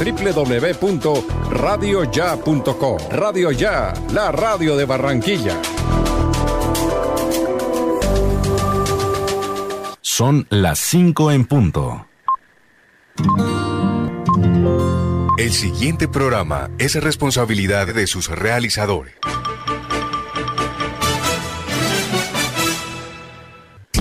www.radioya.com. Radio Ya, la radio de Barranquilla. Son las 5 en punto. El siguiente programa es responsabilidad de sus realizadores.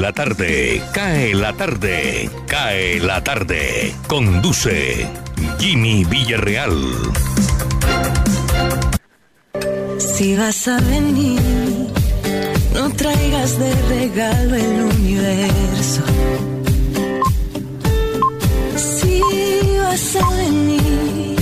La tarde, cae la tarde, cae la tarde. Conduce Jimmy Villarreal. Si vas a venir, no traigas de regalo el universo. Si vas a venir,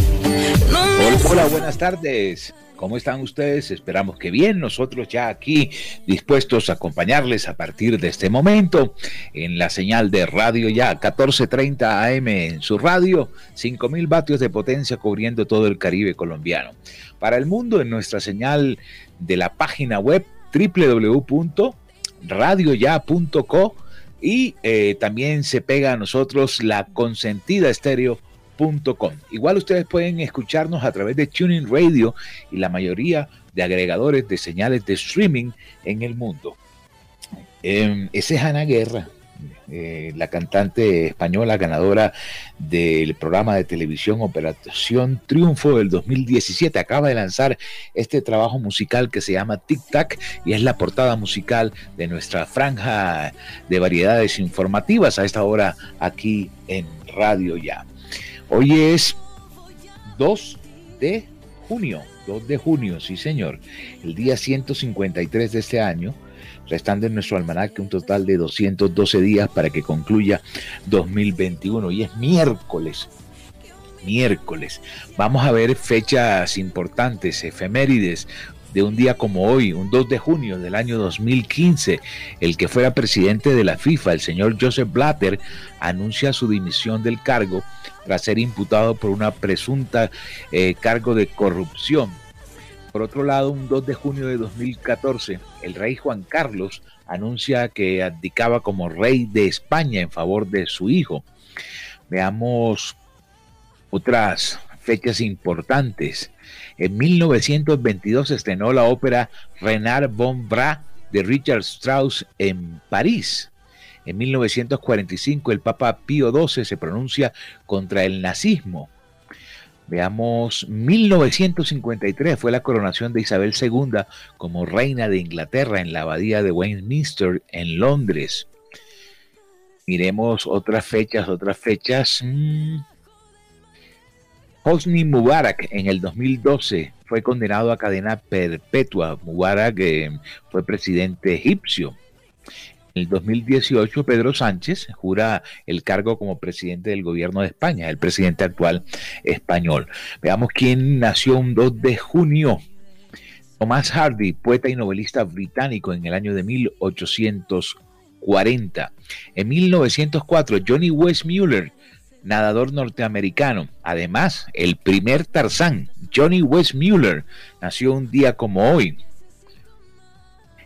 no me Hola, hola, buenas tardes. ¿Cómo están ustedes? Esperamos que bien. Nosotros ya aquí dispuestos a acompañarles a partir de este momento en la señal de radio ya 1430 AM en su radio, 5000 vatios de potencia cubriendo todo el Caribe colombiano. Para el mundo en nuestra señal de la página web www.radioya.co y eh, también se pega a nosotros la consentida estéreo Igual ustedes pueden escucharnos a través de Tuning Radio y la mayoría de agregadores de señales de streaming en el mundo. Eh, esa es Ana Guerra, eh, la cantante española ganadora del programa de televisión Operación Triunfo del 2017. Acaba de lanzar este trabajo musical que se llama Tic Tac y es la portada musical de nuestra franja de variedades informativas a esta hora aquí en Radio Ya. Hoy es 2 de junio, 2 de junio, sí señor, el día 153 de este año, restando en nuestro almanaque un total de 212 días para que concluya 2021. Y es miércoles, miércoles. Vamos a ver fechas importantes, efemérides, de un día como hoy, un 2 de junio del año 2015, el que fuera presidente de la FIFA, el señor Joseph Blatter, anuncia su dimisión del cargo tras ser imputado por una presunta eh, cargo de corrupción. Por otro lado, un 2 de junio de 2014, el rey Juan Carlos anuncia que abdicaba como rey de España en favor de su hijo. Veamos otras fechas importantes. En 1922 se estrenó la ópera Renard von Bra de Richard Strauss en París. En 1945 el Papa Pío XII se pronuncia contra el nazismo. Veamos, 1953 fue la coronación de Isabel II como reina de Inglaterra en la abadía de Westminster en Londres. Miremos otras fechas, otras fechas. Hosni Mubarak en el 2012 fue condenado a cadena perpetua. Mubarak eh, fue presidente egipcio. En el 2018, Pedro Sánchez jura el cargo como presidente del gobierno de España, el presidente actual español. Veamos quién nació un 2 de junio. Thomas Hardy, poeta y novelista británico en el año de 1840. En 1904, Johnny Westmuller, nadador norteamericano. Además, el primer Tarzán, Johnny Westmuller, nació un día como hoy.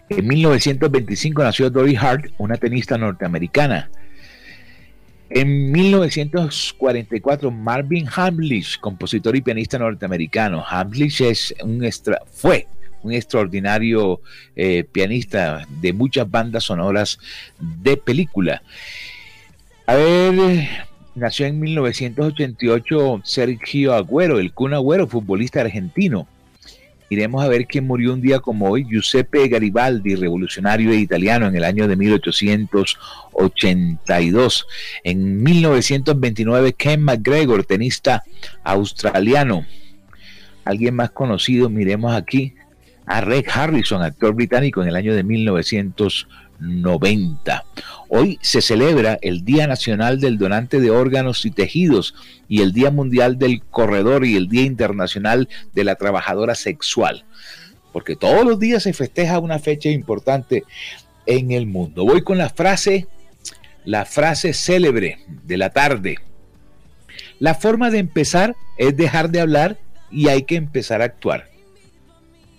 En 1925 nació Dory Hart, una tenista norteamericana. En 1944, Marvin Hamlish, compositor y pianista norteamericano. Hamlish es un extra, fue un extraordinario eh, pianista de muchas bandas sonoras de película. A ver, nació en 1988 Sergio Agüero, el Kun Agüero, futbolista argentino. Iremos a ver quién murió un día como hoy, Giuseppe Garibaldi, revolucionario italiano en el año de 1882. En 1929, Ken McGregor, tenista australiano. Alguien más conocido, miremos aquí, a Reg Harrison, actor británico en el año de 1900 90. Hoy se celebra el Día Nacional del Donante de Órganos y Tejidos y el Día Mundial del Corredor y el Día Internacional de la Trabajadora Sexual, porque todos los días se festeja una fecha importante en el mundo. Voy con la frase, la frase célebre de la tarde. La forma de empezar es dejar de hablar y hay que empezar a actuar.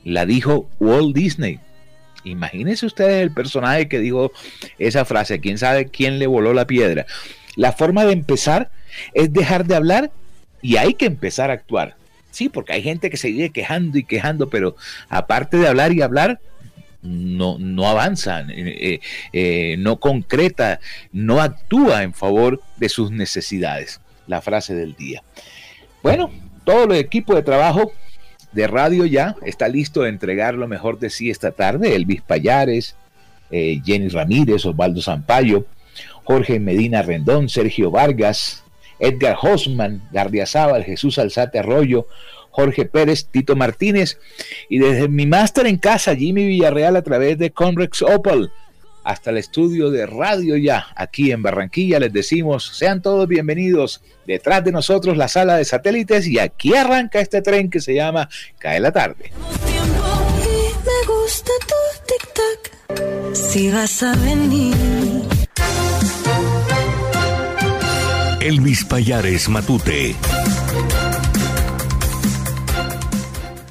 La dijo Walt Disney Imagínense ustedes el personaje que dijo esa frase, quién sabe quién le voló la piedra. La forma de empezar es dejar de hablar y hay que empezar a actuar. Sí, porque hay gente que se sigue quejando y quejando, pero aparte de hablar y hablar, no, no avanza, eh, eh, eh, no concreta, no actúa en favor de sus necesidades. La frase del día. Bueno, todo el equipo de trabajo de radio ya está listo de entregar lo mejor de sí esta tarde. Elvis Payares, eh, Jenny Ramírez, Osvaldo Zampayo, Jorge Medina Rendón, Sergio Vargas, Edgar Hosman, Gardiazabal, Jesús Alzate Arroyo, Jorge Pérez, Tito Martínez y desde mi máster en casa, Jimmy Villarreal a través de Conrex Opal hasta el estudio de Radio Ya, aquí en Barranquilla. Les decimos, sean todos bienvenidos. Detrás de nosotros la sala de satélites y aquí arranca este tren que se llama Cae la tarde. Me gusta tu tic-tac, si vas a venir. Elvis Payares Matute.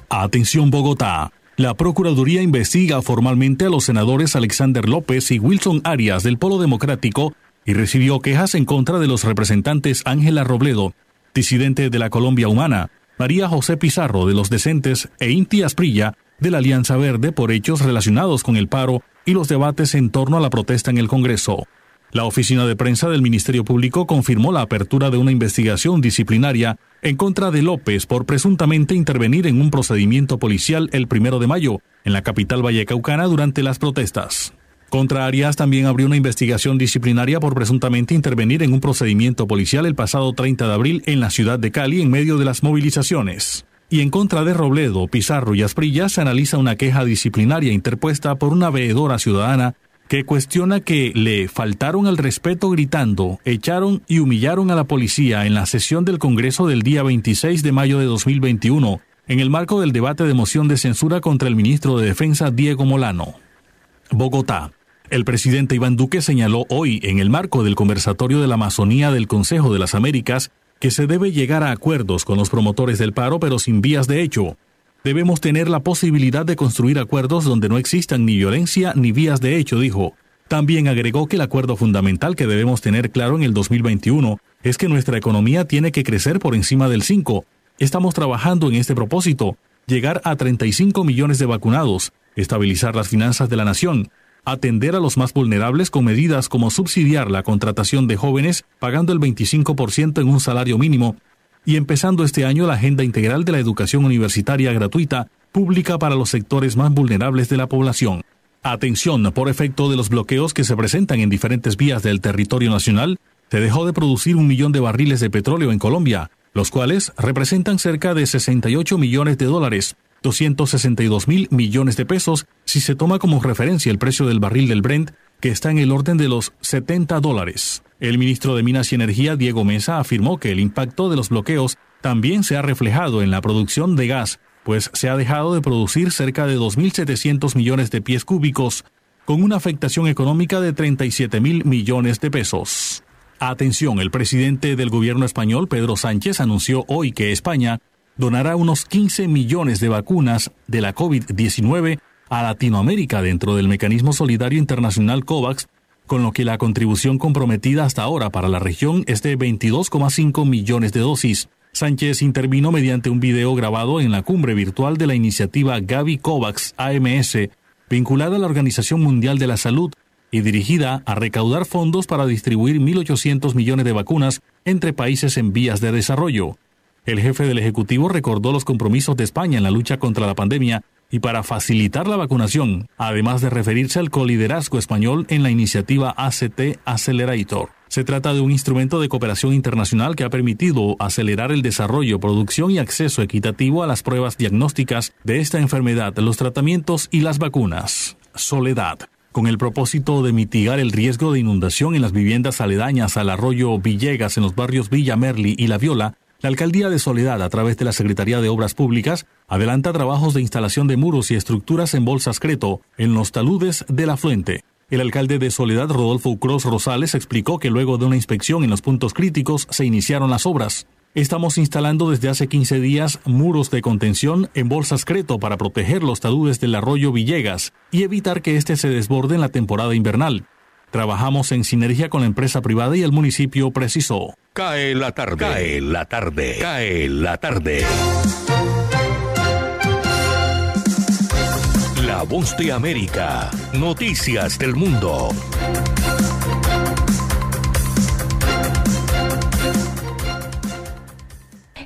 Atención Bogotá. La Procuraduría investiga formalmente a los senadores Alexander López y Wilson Arias del Polo Democrático y recibió quejas en contra de los representantes Ángela Robledo, disidente de la Colombia Humana, María José Pizarro de los Decentes e Inti Asprilla de la Alianza Verde por hechos relacionados con el paro y los debates en torno a la protesta en el Congreso. La oficina de prensa del Ministerio Público confirmó la apertura de una investigación disciplinaria en contra de López por presuntamente intervenir en un procedimiento policial el primero de mayo en la capital vallecaucana durante las protestas. Contra Arias también abrió una investigación disciplinaria por presuntamente intervenir en un procedimiento policial el pasado 30 de abril en la ciudad de Cali en medio de las movilizaciones. Y en contra de Robledo, Pizarro y Asprilla se analiza una queja disciplinaria interpuesta por una veedora ciudadana que cuestiona que le faltaron al respeto gritando, echaron y humillaron a la policía en la sesión del Congreso del día 26 de mayo de 2021, en el marco del debate de moción de censura contra el ministro de Defensa Diego Molano. Bogotá. El presidente Iván Duque señaló hoy, en el marco del conversatorio de la Amazonía del Consejo de las Américas, que se debe llegar a acuerdos con los promotores del paro, pero sin vías de hecho, Debemos tener la posibilidad de construir acuerdos donde no existan ni violencia ni vías de hecho, dijo. También agregó que el acuerdo fundamental que debemos tener claro en el 2021 es que nuestra economía tiene que crecer por encima del 5. Estamos trabajando en este propósito, llegar a 35 millones de vacunados, estabilizar las finanzas de la nación, atender a los más vulnerables con medidas como subsidiar la contratación de jóvenes pagando el 25% en un salario mínimo y empezando este año la Agenda Integral de la Educación Universitaria Gratuita, pública para los sectores más vulnerables de la población. Atención, por efecto de los bloqueos que se presentan en diferentes vías del territorio nacional, se dejó de producir un millón de barriles de petróleo en Colombia, los cuales representan cerca de 68 millones de dólares, 262 mil millones de pesos si se toma como referencia el precio del barril del Brent, que está en el orden de los 70 dólares. El ministro de Minas y Energía, Diego Mesa, afirmó que el impacto de los bloqueos también se ha reflejado en la producción de gas, pues se ha dejado de producir cerca de 2.700 millones de pies cúbicos, con una afectación económica de 37 mil millones de pesos. Atención, el presidente del gobierno español, Pedro Sánchez, anunció hoy que España donará unos 15 millones de vacunas de la COVID-19 a Latinoamérica dentro del mecanismo solidario internacional COVAX con lo que la contribución comprometida hasta ahora para la región es de 22,5 millones de dosis. Sánchez intervino mediante un video grabado en la cumbre virtual de la iniciativa Gavi COVAX AMS, vinculada a la Organización Mundial de la Salud y dirigida a recaudar fondos para distribuir 1.800 millones de vacunas entre países en vías de desarrollo. El jefe del Ejecutivo recordó los compromisos de España en la lucha contra la pandemia y para facilitar la vacunación, además de referirse al coliderazgo español en la iniciativa ACT Accelerator. Se trata de un instrumento de cooperación internacional que ha permitido acelerar el desarrollo, producción y acceso equitativo a las pruebas diagnósticas de esta enfermedad, los tratamientos y las vacunas. Soledad. Con el propósito de mitigar el riesgo de inundación en las viviendas aledañas al arroyo Villegas en los barrios Villa Merli y La Viola, la Alcaldía de Soledad, a través de la Secretaría de Obras Públicas, adelanta trabajos de instalación de muros y estructuras en bolsas Creto en los taludes de la Fuente. El alcalde de Soledad, Rodolfo Cruz Rosales, explicó que luego de una inspección en los puntos críticos se iniciaron las obras. Estamos instalando desde hace 15 días muros de contención en bolsas Creto para proteger los taludes del arroyo Villegas y evitar que éste se desborde en la temporada invernal. Trabajamos en sinergia con la empresa privada y el municipio precisó. Cae la tarde. Cae la tarde. Cae la tarde. La voz de América. Noticias del mundo.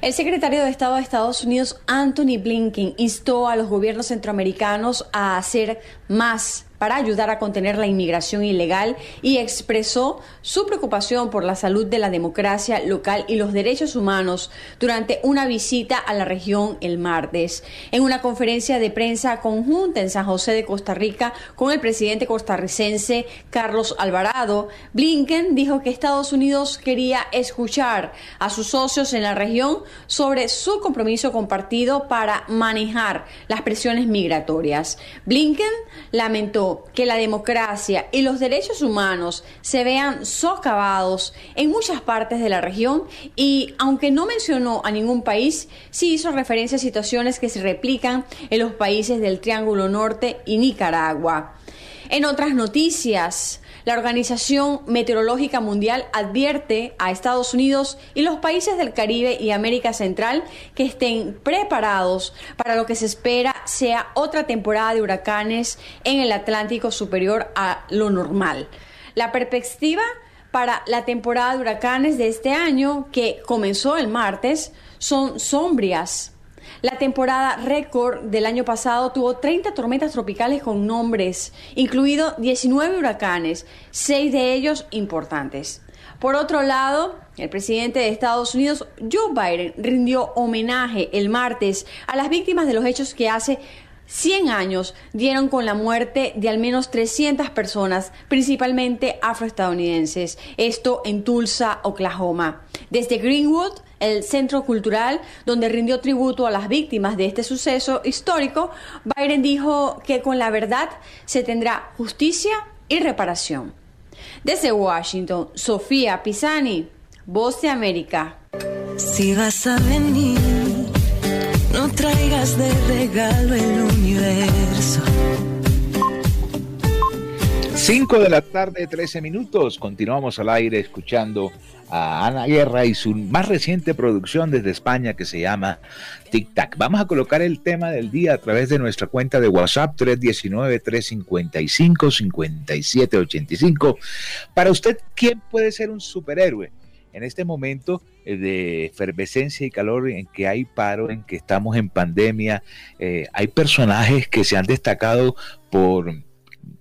El secretario de Estado de Estados Unidos, Anthony Blinken, instó a los gobiernos centroamericanos a hacer más para ayudar a contener la inmigración ilegal y expresó su preocupación por la salud de la democracia local y los derechos humanos durante una visita a la región el martes. En una conferencia de prensa conjunta en San José de Costa Rica con el presidente costarricense Carlos Alvarado, Blinken dijo que Estados Unidos quería escuchar a sus socios en la región sobre su compromiso compartido para manejar las presiones migratorias. Blinken lamentó que la democracia y los derechos humanos se vean socavados en muchas partes de la región y, aunque no mencionó a ningún país, sí hizo referencia a situaciones que se replican en los países del Triángulo Norte y Nicaragua. En otras noticias, la Organización Meteorológica Mundial advierte a Estados Unidos y los países del Caribe y América Central que estén preparados para lo que se espera sea otra temporada de huracanes en el Atlántico superior a lo normal. La perspectiva para la temporada de huracanes de este año, que comenzó el martes, son sombrias la temporada récord del año pasado tuvo 30 tormentas tropicales con nombres, incluido 19 huracanes, seis de ellos importantes. Por otro lado, el presidente de Estados Unidos, Joe Biden, rindió homenaje el martes a las víctimas de los hechos que hace 100 años dieron con la muerte de al menos 300 personas, principalmente afroestadounidenses. Esto en Tulsa, Oklahoma. Desde Greenwood, el centro cultural donde rindió tributo a las víctimas de este suceso histórico, Biden dijo que con la verdad se tendrá justicia y reparación. Desde Washington, Sofía Pisani, Voz de América. Si vas a venir, traigas de regalo el universo 5 de la tarde, 13 minutos. Continuamos al aire escuchando a Ana Guerra y su más reciente producción desde España que se llama Tic Tac. Vamos a colocar el tema del día a través de nuestra cuenta de WhatsApp 319-355-5785. Para usted, ¿quién puede ser un superhéroe? En este momento eh, de efervescencia y calor en que hay paro, en que estamos en pandemia, eh, hay personajes que se han destacado por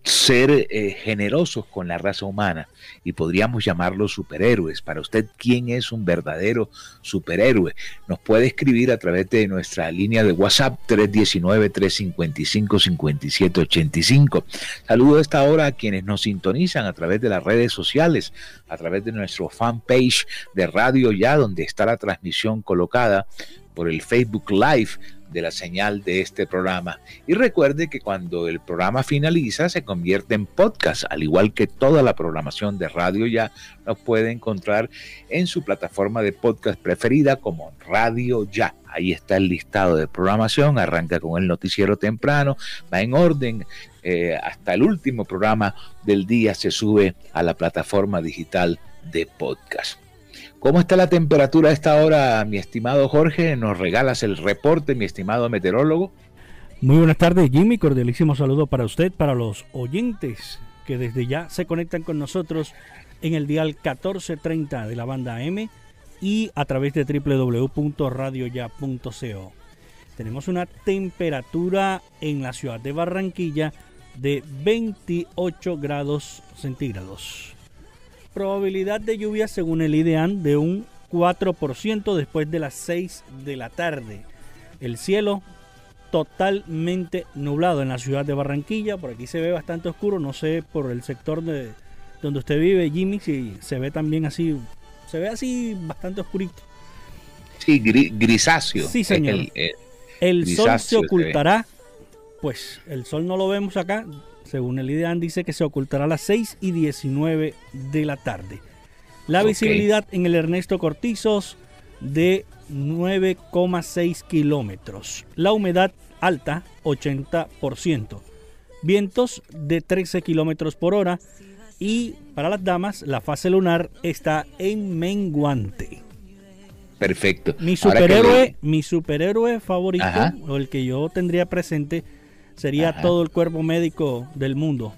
ser eh, generosos con la raza humana y podríamos llamarlos superhéroes. Para usted, ¿quién es un verdadero superhéroe? Nos puede escribir a través de nuestra línea de WhatsApp 319-355-5785. Saludo a esta hora a quienes nos sintonizan a través de las redes sociales, a través de nuestro fanpage de Radio Ya, donde está la transmisión colocada por el Facebook Live de la señal de este programa. Y recuerde que cuando el programa finaliza se convierte en podcast, al igual que toda la programación de radio ya nos puede encontrar en su plataforma de podcast preferida como Radio Ya. Ahí está el listado de programación, arranca con el noticiero temprano, va en orden, eh, hasta el último programa del día se sube a la plataforma digital de podcast. ¿Cómo está la temperatura a esta hora, mi estimado Jorge? ¿Nos regalas el reporte, mi estimado meteorólogo? Muy buenas tardes, Jimmy. Cordialísimo saludo para usted, para los oyentes que desde ya se conectan con nosotros en el dial 1430 de la banda M y a través de www.radioya.co. Tenemos una temperatura en la ciudad de Barranquilla de 28 grados centígrados probabilidad de lluvia según el IDEAN de un 4% después de las 6 de la tarde. El cielo totalmente nublado en la ciudad de Barranquilla. Por aquí se ve bastante oscuro, no sé por el sector de donde usted vive, Jimmy, si se ve también así, se ve así bastante oscurito. Sí, grisáceo. Sí, señor. El, sol se ocultará, pues el sol no lo vemos acá, según el IDEAN dice que se ocultará a las 6 y 19 de la tarde. La visibilidad en el Ernesto Cortizos de 9,6 kilómetros. La humedad alta, 80%. Vientos de 13 kilómetros por hora. Y para las damas, la fase lunar está en menguante. Perfecto. Mi superhéroe, mi superhéroe favorito, o el que yo tendría presente, sería todo el cuerpo médico del mundo.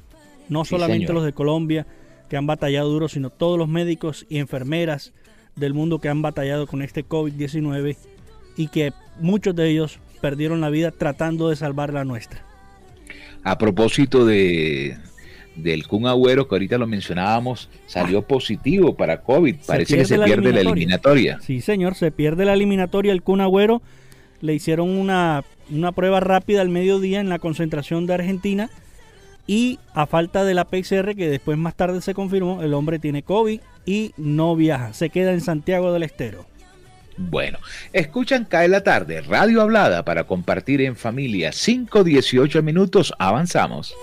No solamente los de Colombia, que han batallado duro, sino todos los médicos y enfermeras del mundo que han batallado con este COVID-19 y que muchos de ellos perdieron la vida tratando de salvar la nuestra. A propósito de del Kun Agüero, que ahorita lo mencionábamos, salió ah. positivo para COVID. Parece que se pierde la eliminatoria. Sí, señor, se pierde la eliminatoria. El Kun Agüero le hicieron una, una prueba rápida al mediodía en la concentración de Argentina y a falta de la PCR, que después más tarde se confirmó, el hombre tiene COVID y no viaja, se queda en Santiago del Estero. Bueno, escuchan Cae la tarde, radio hablada para compartir en familia. 5-18 minutos, avanzamos.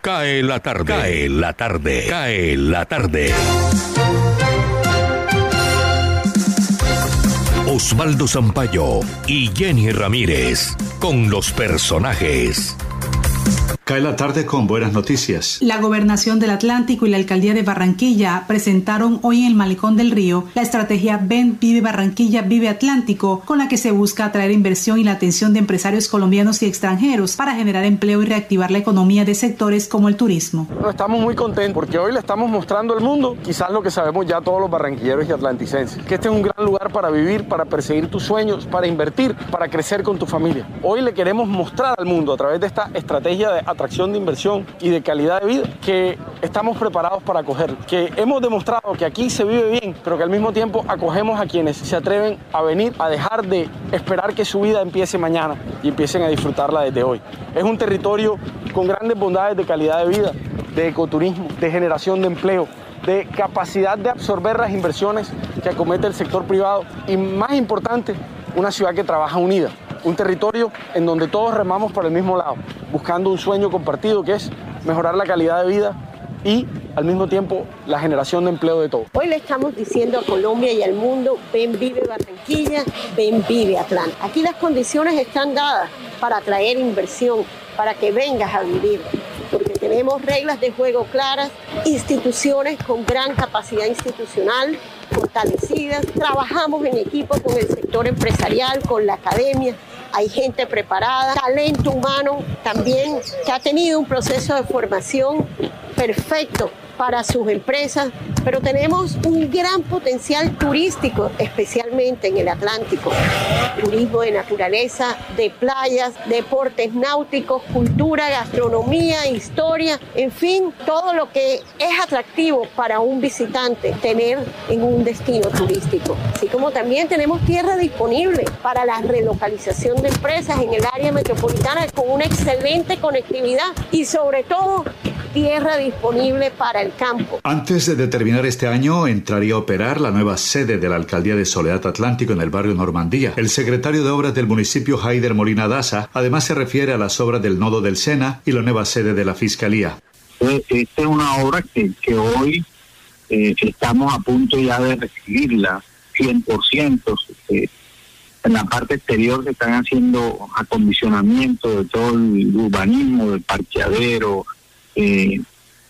Cae la tarde, cae la tarde, cae la tarde. Osvaldo Zampayo y Jenny Ramírez con los personajes. Cae la tarde con buenas noticias. La Gobernación del Atlántico y la Alcaldía de Barranquilla presentaron hoy en el Malecón del Río la estrategia Ven, Vive Barranquilla, Vive Atlántico, con la que se busca atraer inversión y la atención de empresarios colombianos y extranjeros para generar empleo y reactivar la economía de sectores como el turismo. estamos muy contentos porque hoy le estamos mostrando al mundo quizás lo que sabemos ya todos los barranquilleros y atlanticenses, que este es un gran lugar para vivir, para perseguir tus sueños, para invertir, para crecer con tu familia. Hoy le queremos mostrar al mundo a través de esta estrategia de atracción de inversión y de calidad de vida que estamos preparados para acoger, que hemos demostrado que aquí se vive bien, pero que al mismo tiempo acogemos a quienes se atreven a venir a dejar de esperar que su vida empiece mañana y empiecen a disfrutarla desde hoy. Es un territorio con grandes bondades de calidad de vida, de ecoturismo, de generación de empleo, de capacidad de absorber las inversiones que acomete el sector privado y más importante, una ciudad que trabaja unida un territorio en donde todos remamos por el mismo lado, buscando un sueño compartido que es mejorar la calidad de vida y al mismo tiempo la generación de empleo de todos. Hoy le estamos diciendo a Colombia y al mundo, ven vive Barranquilla, ven vive Atlanta. Aquí las condiciones están dadas para atraer inversión, para que vengas a vivir, porque tenemos reglas de juego claras, instituciones con gran capacidad institucional, fortalecidas, trabajamos en equipo con el sector empresarial, con la academia, hay gente preparada, talento humano también que ha tenido un proceso de formación perfecto para sus empresas, pero tenemos un gran potencial turístico, especialmente en el Atlántico. Turismo de naturaleza, de playas, deportes náuticos, cultura, gastronomía, historia, en fin, todo lo que es atractivo para un visitante tener en un destino turístico. Así como también tenemos tierra disponible para la relocalización de empresas en el área metropolitana con una excelente conectividad y sobre todo tierra disponible para el campo. Antes de determinar este año, entraría a operar la nueva sede de la Alcaldía de Soledad Atlántico en el barrio Normandía. El secretario de Obras del municipio, Haider Molina Daza, además se refiere a las obras del nodo del Sena y la nueva sede de la Fiscalía. Eh, esta es una obra que, hoy eh, estamos a punto ya de recibirla 100%. Eh, en la parte exterior se están haciendo acondicionamiento de todo el urbanismo, del parqueadero, eh,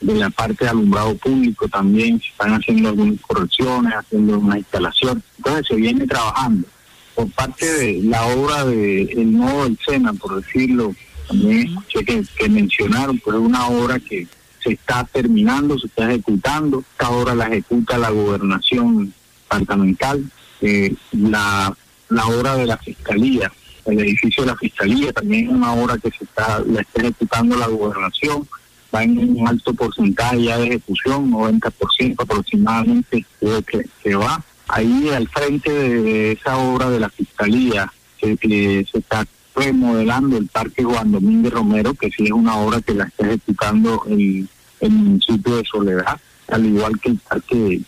de la parte de alumbrado público también se están haciendo algunas correcciones, haciendo una instalación. Entonces se viene trabajando. Por parte de la obra del de nodo del Sena, por decirlo, también escuché que, mencionaron, pero es una obra que se está terminando, se está ejecutando. Esta obra la ejecuta la gobernación departamental. Eh, la, la obra de la fiscalía, el edificio de la fiscalía, también es una obra que se está, la está ejecutando la gobernación va en un alto porcentaje ya de ejecución, 90% aproximadamente que, que va. Ahí al frente de esa obra de la Fiscalía que, se está remodelando el Parque Juan Domínguez Romero, que sí es una obra que la está ejecutando el, el municipio de Soledad, al igual que el Parque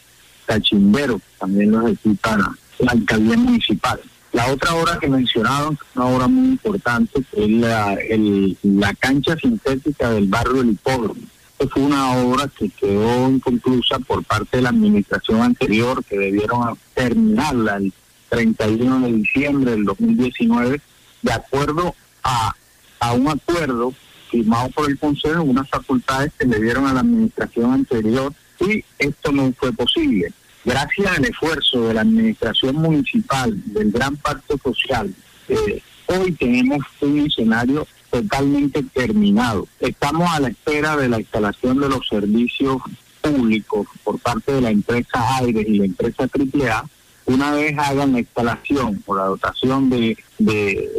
Cachimbero, también lo ejecuta la alcaldía municipal. La otra obra que mencionaron, una obra muy importante, es la, la cancha sintética del barrio del Hipódromo. Esta fue una obra que quedó inconclusa por parte de la administración anterior, que debieron terminarla el 31 de diciembre del 2019, de acuerdo a, a un acuerdo firmado por el Consejo, unas facultades que le dieron a la administración anterior, y esto no fue posible gracias al esfuerzo de la administración municipal, del gran pacto social, eh, hoy tenemos un escenario totalmente terminado. Estamos a la espera de la instalación de los servicios públicos por parte de la empresa Aires y la empresa AAA una vez hagan la instalación o la dotación de,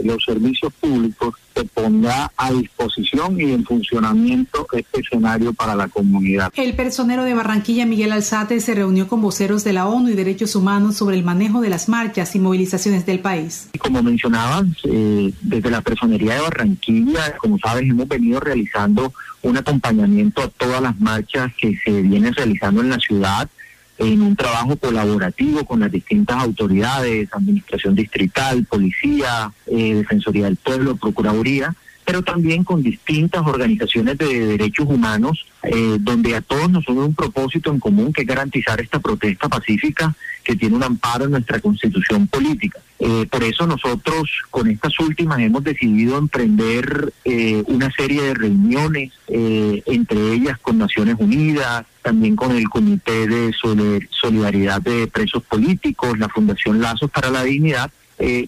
los servicios públicos, se pondrá a disposición y en funcionamiento este escenario para la comunidad. El personero de Barranquilla, Miguel Alzate, se reunió con voceros de la ONU y Derechos Humanos sobre el manejo de las marchas y movilizaciones del país. Como mencionaban, eh, desde la personería de Barranquilla, como sabes, hemos venido realizando un acompañamiento a todas las marchas que se vienen realizando en la ciudad en un trabajo colaborativo con las distintas autoridades, administración distrital, policía, eh, defensoría del pueblo, procuraduría, pero también con distintas organizaciones de derechos humanos, eh, donde a todos nos une un propósito en común que es garantizar esta protesta pacífica que tiene un amparo en nuestra constitución política. Eh, por eso nosotros con estas últimas hemos decidido emprender eh, una serie de reuniones, eh, entre ellas con Naciones Unidas, también con el Comité de Solidaridad de Presos Políticos, la Fundación Lazos para la Dignidad,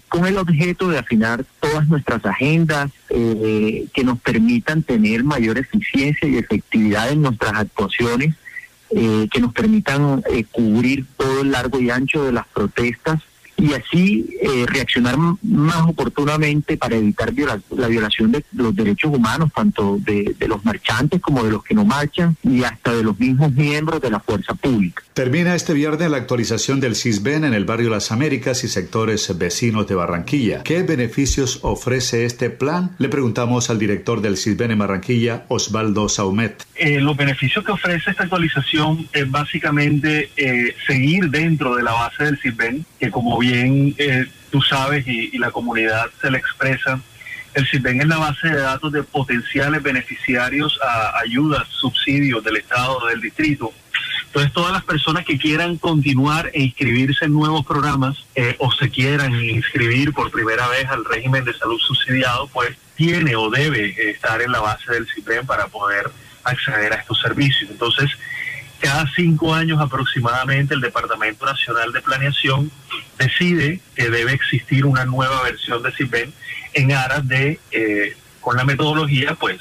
con el objeto de afinar todas nuestras agendas que nos permitan tener mayor eficiencia y efectividad en nuestras actuaciones eh, que nos permitan eh, cubrir todo el largo y ancho de las protestas y así eh, reaccionar más oportunamente para evitar la violación de los derechos humanos, tanto de, los marchantes como de los que no marchan y hasta de los mismos miembros de la fuerza pública. Termina este viernes la actualización del CISBEN en el barrio Las Américas y sectores vecinos de Barranquilla. ¿Qué beneficios ofrece este plan? Le preguntamos al director del CISBEN en Barranquilla, Osvaldo Saumet. Eh, los beneficios que ofrece esta actualización es básicamente eh, seguir dentro de la base del CISBEN, que como bien eh, tú sabes y, la comunidad se le expresa, el CISBEN es la base de datos de potenciales beneficiarios a ayudas, subsidios del Estado, del distrito. Entonces, todas las personas que quieran continuar e inscribirse en nuevos programas eh, o se quieran inscribir por primera vez al régimen de salud subsidiado, pues tiene o debe estar en la base del CISBEN para poder acceder a estos servicios. Entonces, cada cinco años aproximadamente el Departamento Nacional de Planeación decide que debe existir una nueva versión de CIPEN en aras de, eh, con la metodología, pues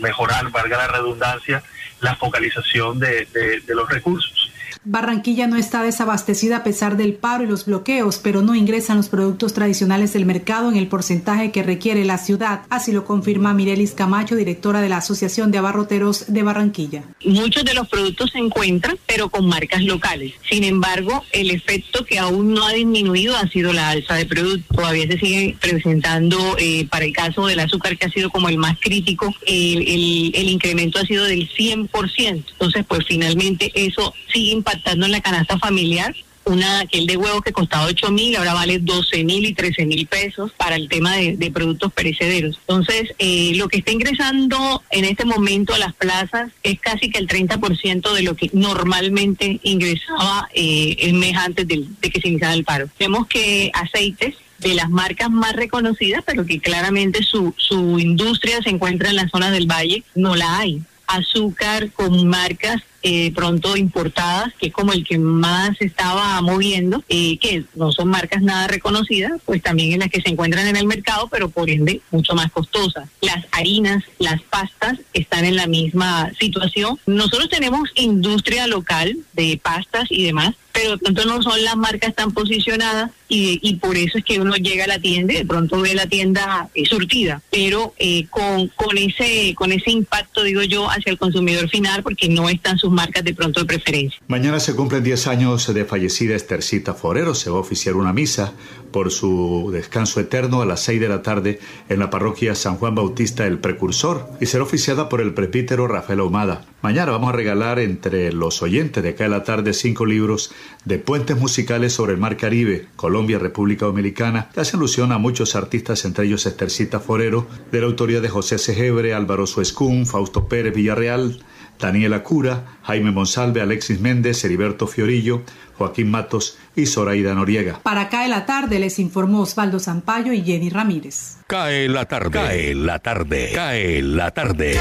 mejorar, valga la redundancia, la focalización de los recursos. Barranquilla no está desabastecida a pesar del paro y los bloqueos, pero no ingresan los productos tradicionales del mercado en el porcentaje que requiere la ciudad. Así lo confirma Mirelis Camacho, directora de la Asociación de Abarroteros de Barranquilla. Muchos de los productos se encuentran, pero con marcas locales. Sin embargo, el efecto que aún no ha disminuido ha sido la alza de productos. Todavía se sigue presentando, eh, para el caso del azúcar, que ha sido como el más crítico, el, el incremento ha sido del 100%. Entonces, pues finalmente eso sigue impactando impactando en la canasta familiar. Una, aquel de huevo que costaba 8 mil, ahora vale 12 mil y 13 mil pesos para el tema de, productos perecederos. Entonces, eh, lo que está ingresando en este momento a las plazas es casi que el 30% de lo que normalmente ingresaba eh, el mes antes de, de que se iniciara el paro. Vemos que aceites de las marcas más reconocidas, pero que claramente su, su industria se encuentra en la zona del valle, no la hay azúcar con marcas eh, pronto importadas, que es como el que más estaba moviendo, eh, que no son marcas nada reconocidas, pues también en las que se encuentran en el mercado, pero por ende mucho más costosas. Las harinas, las pastas están en la misma situación. Nosotros tenemos industria local de pastas y demás, pero tanto no son las marcas tan posicionadas y, por eso es que uno llega a la tienda y de pronto ve la tienda eh, surtida, pero eh, con, con, ese, con ese impacto, digo yo, hacia el consumidor final porque no están sus marcas de pronto de preferencia. Mañana se cumplen 10 años de fallecida Estercita Forero. Se va a oficiar una misa por su descanso eterno a las 6 de la tarde en la parroquia San Juan Bautista el Precursor y será oficiada por el prepítero Rafael Ahumada. Mañana vamos a regalar entre los oyentes de acá de la tarde cinco libros de puentes musicales sobre el Mar Caribe, Colombia, República Dominicana, que hacen alusión a muchos artistas, entre ellos Estercita Forero, de la autoría de José Segebre, Álvaro Suescún, Fausto Pérez Villarreal, Daniela Cura, Jaime Monsalve, Alexis Méndez, Heriberto Fiorillo, Joaquín Matos y Zoraida Noriega. Para Cae la tarde les informó Osvaldo Zampayo y Jenny Ramírez. Cae la tarde, cae la tarde, cae la tarde.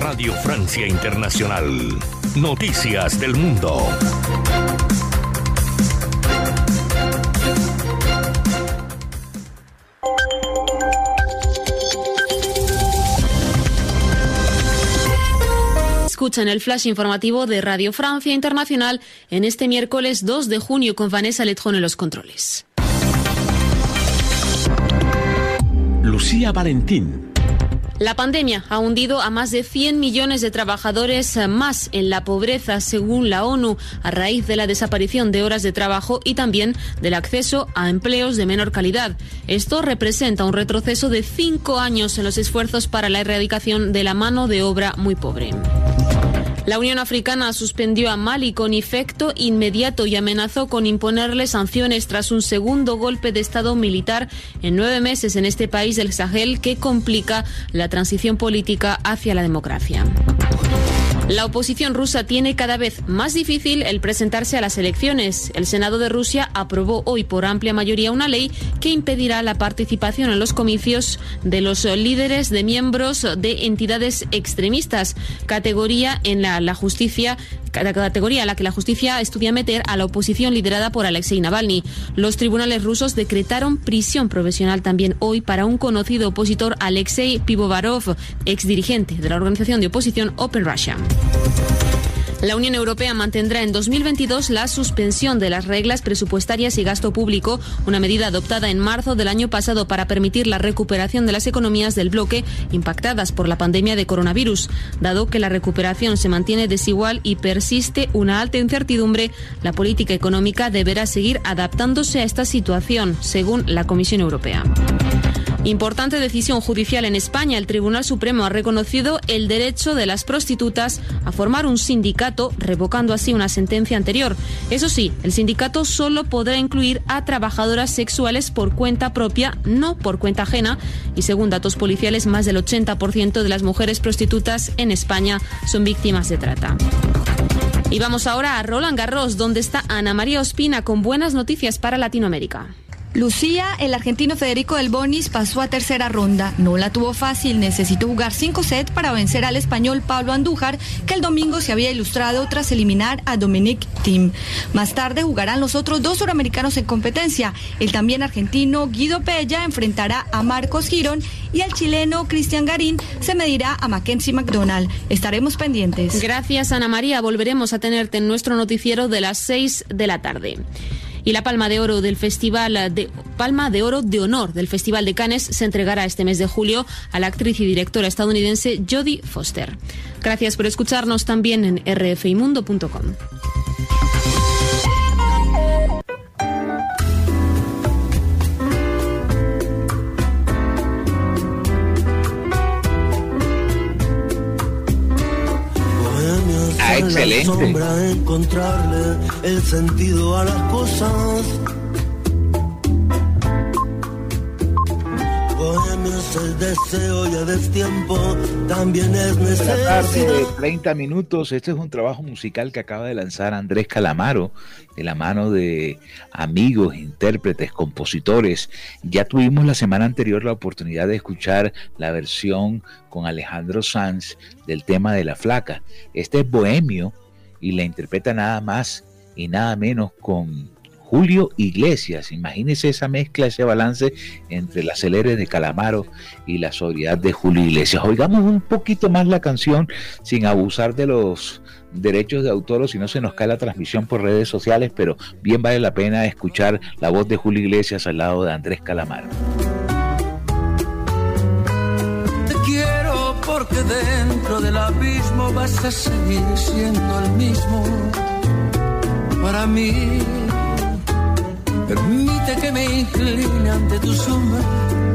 Radio Francia Internacional. Noticias del Mundo. Escuchan el flash informativo de Radio Francia Internacional en este miércoles 2 de junio con Vanessa Letjón en los controles. Lucía Valentín. La pandemia ha hundido a más de 100 millones de trabajadores más en la pobreza, según la ONU, a raíz de la desaparición de horas de trabajo y también del acceso a empleos de menor calidad. Esto representa un retroceso de cinco años en los esfuerzos para la erradicación de la mano de obra muy pobre. La Unión Africana suspendió a Mali con efecto inmediato y amenazó con imponerle sanciones tras un segundo golpe de Estado militar en nueve meses en este país del Sahel que complica la transición política hacia la democracia. La oposición rusa tiene cada vez más difícil el presentarse a las elecciones. El Senado de Rusia aprobó hoy por amplia mayoría una ley que impedirá la participación en los comicios de los líderes de miembros de entidades extremistas, categoría en la, la justicia categoría a la que la justicia estudia meter a la oposición liderada por Alexei Navalny. Los tribunales rusos decretaron prisión profesional también hoy para un conocido opositor Alexei Pivovarov, exdirigente de la organización de oposición Open Russia. La Unión Europea mantendrá en 2022 la suspensión de las reglas presupuestarias y gasto público, una medida adoptada en marzo del año pasado para permitir la recuperación de las economías del bloque impactadas por la pandemia de coronavirus. Dado que la recuperación se mantiene desigual y persiste una alta incertidumbre, la política económica deberá seguir adaptándose a esta situación, según la Comisión Europea. Importante decisión judicial en España. El Tribunal Supremo ha reconocido el derecho de las prostitutas a formar un sindicato, revocando así una sentencia anterior. Eso sí, el sindicato solo podrá incluir a trabajadoras sexuales por cuenta propia, no por cuenta ajena. Y según datos policiales, más del 80% de las mujeres prostitutas en España son víctimas de trata. Y vamos ahora a Roland Garros, donde está Ana María Ospina con buenas noticias para Latinoamérica. Lucía, el argentino Federico Del Bonis pasó a tercera ronda. No la tuvo fácil, necesitó jugar cinco sets para vencer al español Pablo Andújar, que el domingo se había ilustrado tras eliminar a Dominic Thiem. Más tarde jugarán los otros dos suramericanos en competencia. El también argentino Guido Pella enfrentará a Marcos Girón y el chileno Cristian Garín se medirá a Mackenzie McDonald. Estaremos pendientes. Gracias, Ana María. Volveremos a tenerte en nuestro noticiero de las seis de la tarde. Y la Palma de Oro del Festival de Palma de Oro de Honor del Festival de Cannes se entregará este mes de julio a la actriz y directora estadounidense Jodie Foster. Gracias por escucharnos también en rfimundo.com. excelente. sombra encontrarle el sentido a las cosas. Es el deseo y el destiempo también es necesario. tarde, 30 minutos. Este es un trabajo musical que acaba de lanzar Andrés Calamaro de la mano de amigos, intérpretes, compositores. Ya tuvimos la semana anterior la oportunidad de escuchar la versión con Alejandro Sanz del tema de la flaca. Este es bohemio y la interpreta nada más y nada menos con Julio Iglesias. Imagínese esa mezcla, ese balance entre la celere de Calamaro y la sobriedad de Julio Iglesias. Oigamos un poquito más la canción sin abusar de los derechos de autor o si no se nos cae la transmisión por redes sociales, pero bien vale la pena escuchar la voz de Julio Iglesias al lado de Andrés Calamaro. Te quiero porque dentro del abismo vas a seguir siendo el mismo para mí. Permite que me incline ante tu sombra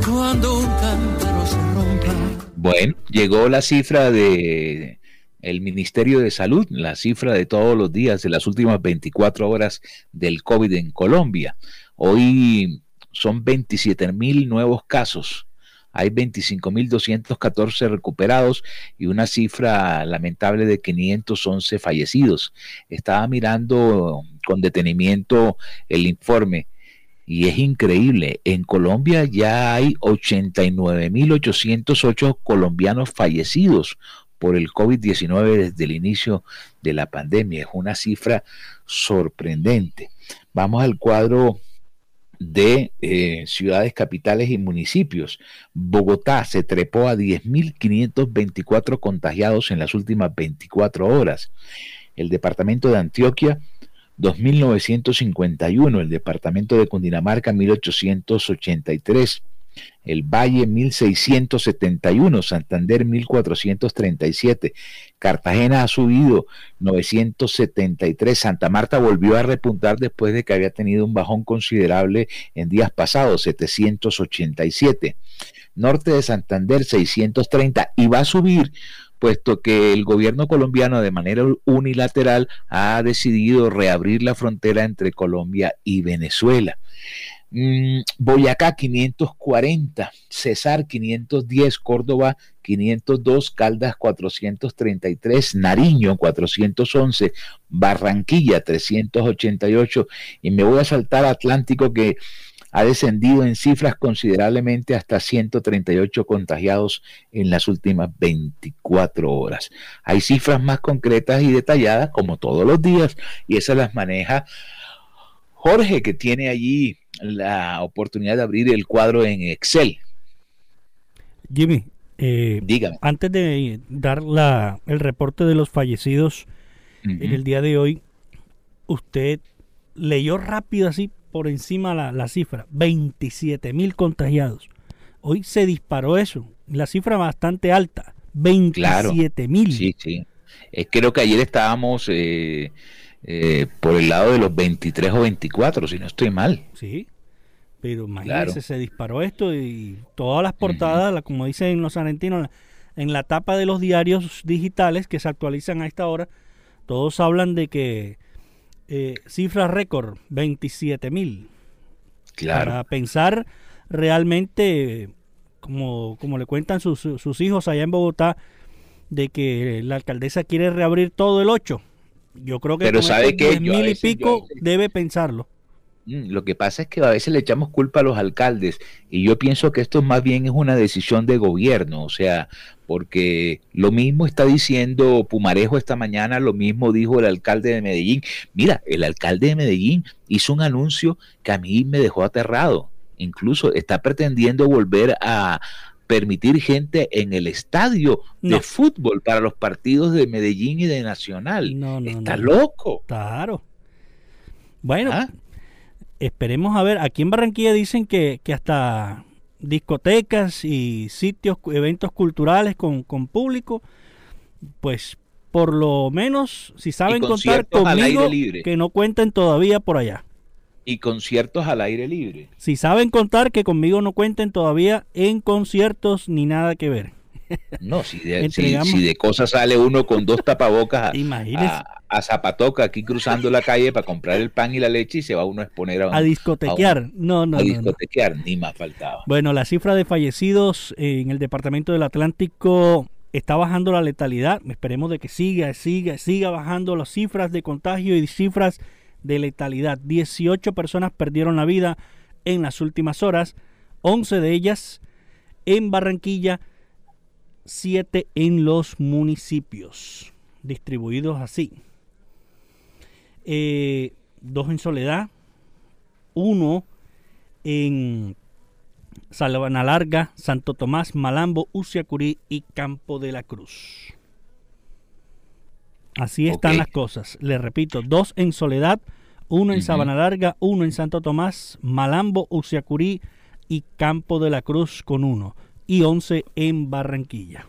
cuando un cántaro se rompa. Bueno, llegó la cifra de el Ministerio de Salud, la cifra de todos los días de las últimas 24 horas del COVID en Colombia. Hoy son 27 mil nuevos casos. Hay 25.214 recuperados y una cifra lamentable de 511 fallecidos. Estaba mirando con detenimiento el informe y es increíble. En Colombia ya hay 89.808 colombianos fallecidos por el COVID-19 desde el inicio de la pandemia. Es una cifra sorprendente. Vamos al cuadro de eh, ciudades capitales y municipios. Bogotá se trepó a 10.524 contagiados en las últimas 24 horas. El departamento de Antioquia 2.951, el departamento de Cundinamarca 1.883, el Valle 1671, Santander 1437, Cartagena ha subido 973, Santa Marta volvió a repuntar después de que había tenido un bajón considerable en días pasados, 787, Norte de Santander 630 y va a subir puesto que el gobierno colombiano de manera unilateral ha decidido reabrir la frontera entre Colombia y Venezuela. Mm, Boyacá 540, Cesar 510, Córdoba 502, Caldas 433, Nariño 411, Barranquilla 388 y me voy a saltar Atlántico que ha descendido en cifras considerablemente hasta 138 contagiados en las últimas 24 horas. Hay cifras más concretas y detalladas como todos los días y esas las maneja Jorge que tiene allí la oportunidad de abrir el cuadro en Excel. Jimmy, eh, antes de dar la, el reporte de los fallecidos en el día de hoy, usted leyó rápido así por encima la, la cifra, 27 mil contagiados. Hoy se disparó eso, la cifra bastante alta, 27 mil. Sí, sí. Eh, creo que ayer estábamos eh, eh, por el lado de los 23 o 24, si no estoy mal. Sí, pero imagínese, se disparó esto y todas las portadas, como dicen los argentinos, en la tapa de los diarios digitales que se actualizan a esta hora, todos hablan de que eh, cifra récord, 27 mil. Claro. Para pensar realmente, como, como le cuentan sus, sus hijos allá en Bogotá, de que la alcaldesa quiere reabrir todo el 8 yo creo que Pero sabe que mil y pico debe pensarlo. Mm, lo que pasa es que a veces le echamos culpa a los alcaldes y yo pienso que esto más bien es una decisión de gobierno, o sea, porque lo mismo está diciendo Pumarejo esta mañana, lo mismo dijo el alcalde de Medellín. Mira, el alcalde de Medellín hizo un anuncio que a mí me dejó aterrado. Incluso está pretendiendo volver a, permitir gente en el estadio de fútbol para los partidos de Medellín y de Nacional. No, no, Está loco. Claro. Bueno, ¿Ah? esperemos a ver. Aquí en Barranquilla dicen que, que hasta discotecas y sitios, eventos culturales con, con público, pues por lo menos, si saben contar conmigo, que no cuenten todavía por allá y conciertos al aire libre. Si saben contar que conmigo no cuenten todavía en conciertos ni nada que ver. No, si de, si, de cosas sale uno con dos tapabocas a, a, Zapatoca aquí cruzando la calle para comprar el pan y la leche y se va uno a exponer a, a discotequear. no, no, a discotequear, ni más faltaba. Bueno, la cifra de fallecidos en el departamento del Atlántico está bajando la letalidad. Esperemos de que siga, siga, siga bajando las cifras de contagio y cifras de letalidad. 18 personas perdieron la vida en las últimas horas, 11 de ellas en Barranquilla, 7 en los municipios, distribuidos así. Eh, dos en Soledad, uno en Salvana Larga, Santo Tomás, Malambo, Uciacurí y Campo de la Cruz. Así están las cosas. Les repito, dos en Soledad, uno en Sabana Larga, uno en Santo Tomás, Malambo, Uciacurí y Campo de la Cruz con uno. Y once en Barranquilla.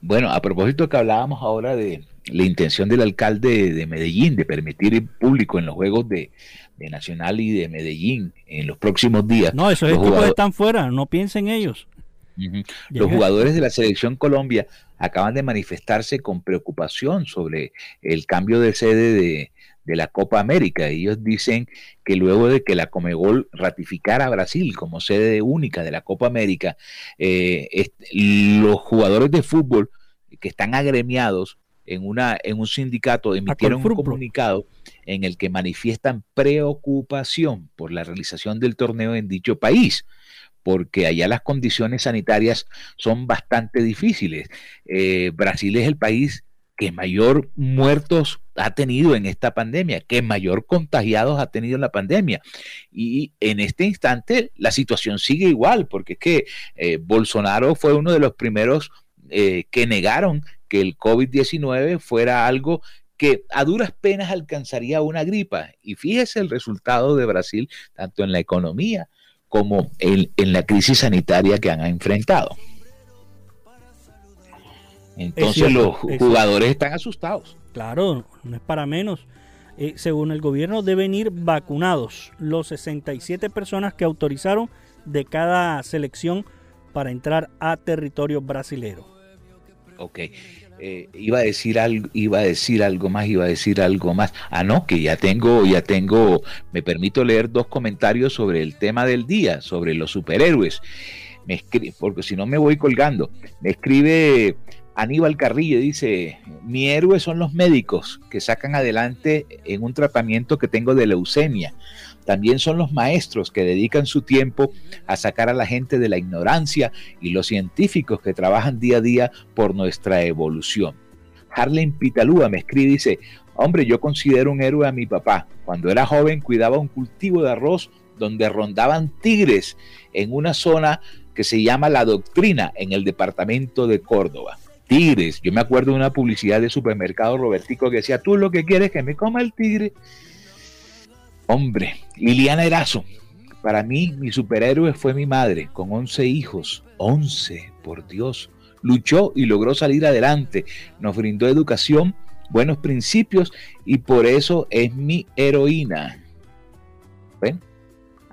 Bueno, a propósito que hablábamos ahora de la intención del alcalde de Medellín de permitir el público en los Juegos de, Nacional y de Medellín en los próximos días. No, esos equipos están fuera, no piensen ellos. Los jugadores de la selección Colombia acaban de manifestarse con preocupación sobre el cambio de sede de, la Copa América. Ellos dicen que luego de que la Comegol ratificara a Brasil como sede única de la Copa América, eh, los jugadores de fútbol que están agremiados en, una, en un sindicato emitieron un comunicado en el que manifiestan preocupación por la realización del torneo en dicho país porque allá las condiciones sanitarias son bastante difíciles. Eh, Brasil es el país que mayor muertos ha tenido en esta pandemia, que mayor contagiados ha tenido en la pandemia. Y en este instante la situación sigue igual, porque es que eh, Bolsonaro fue uno de los primeros eh, que negaron que el COVID-19 fuera algo que a duras penas alcanzaría una gripa. Y fíjese el resultado de Brasil, tanto en la economía como en, la crisis sanitaria que han enfrentado. Entonces los jugadores están asustados. Claro, no es para menos. Eh, según el gobierno deben ir vacunados los 67 personas que autorizaron de cada selección para entrar a territorio brasilero. Ok. Eh, iba a decir algo, iba a decir algo más, iba a decir algo más. Ah, no, que ya tengo, ya tengo, me permito leer dos comentarios sobre el tema del día, sobre los superhéroes. Me escribe, porque si no me voy colgando. Me escribe Aníbal Carrillo, dice, mi héroe son los médicos que sacan adelante en un tratamiento que tengo de leucemia. También son los maestros que dedican su tiempo a sacar a la gente de la ignorancia y los científicos que trabajan día a día por nuestra evolución. Harlem Pitalúa me escribe y dice, hombre, yo considero un héroe a mi papá. Cuando era joven cuidaba un cultivo de arroz donde rondaban tigres en una zona que se llama La Doctrina en el departamento de Córdoba. Tigres, yo me acuerdo de una publicidad de supermercado Robertico que decía, tú lo que quieres es que me coma el tigre Hombre, Liliana Erazo. Para mí, mi superhéroe fue mi madre, con 11 hijos. 11, por Dios. Luchó y logró salir adelante. Nos brindó educación, buenos principios y por eso es mi heroína. ¿Ven?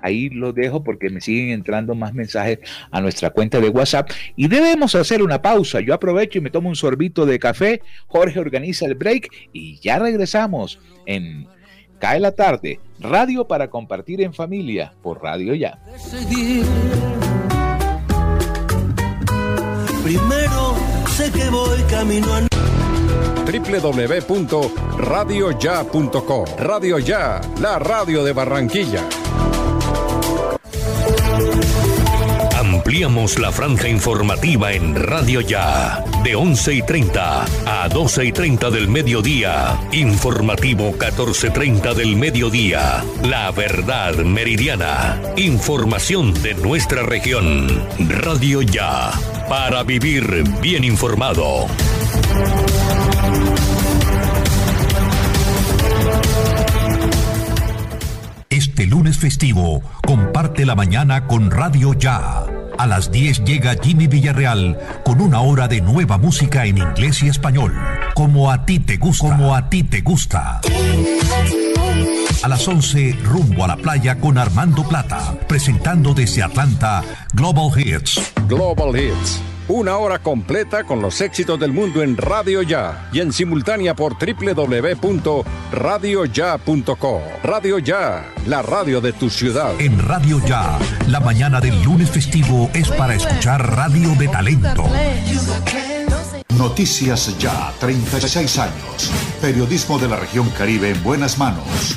Ahí lo dejo porque me siguen entrando más mensajes a nuestra cuenta de WhatsApp y debemos hacer una pausa. Yo aprovecho y me tomo un sorbito de café. Jorge organiza el break y ya regresamos en Cae la tarde, radio para compartir en familia por Radio Ya. Primero sé que voy camino a www.radioya.com Radio Ya, la radio de Barranquilla. Ampliamos la franja informativa en Radio Ya, de 11 y 30 a 12 y 30 del mediodía. Informativo 1430 del mediodía. La verdad meridiana. Información de nuestra región. Radio Ya, para vivir bien informado. Este lunes festivo, comparte la mañana con Radio Ya a las 10 llega Jimmy Villarreal con una hora de nueva música en inglés y español. Como a ti te gusta. Como a ti te gusta. A las 11, rumbo a la playa con Armando Plata, presentando desde Atlanta Global Hits. Global Hits una hora completa con los éxitos del mundo en Radio Ya y en simultánea por www.radioya.co. Radio Ya, la radio de tu ciudad. En Radio Ya, la mañana del lunes festivo es para escuchar radio de talento. Noticias Ya, 36 años. Periodismo de la región Caribe en buenas manos.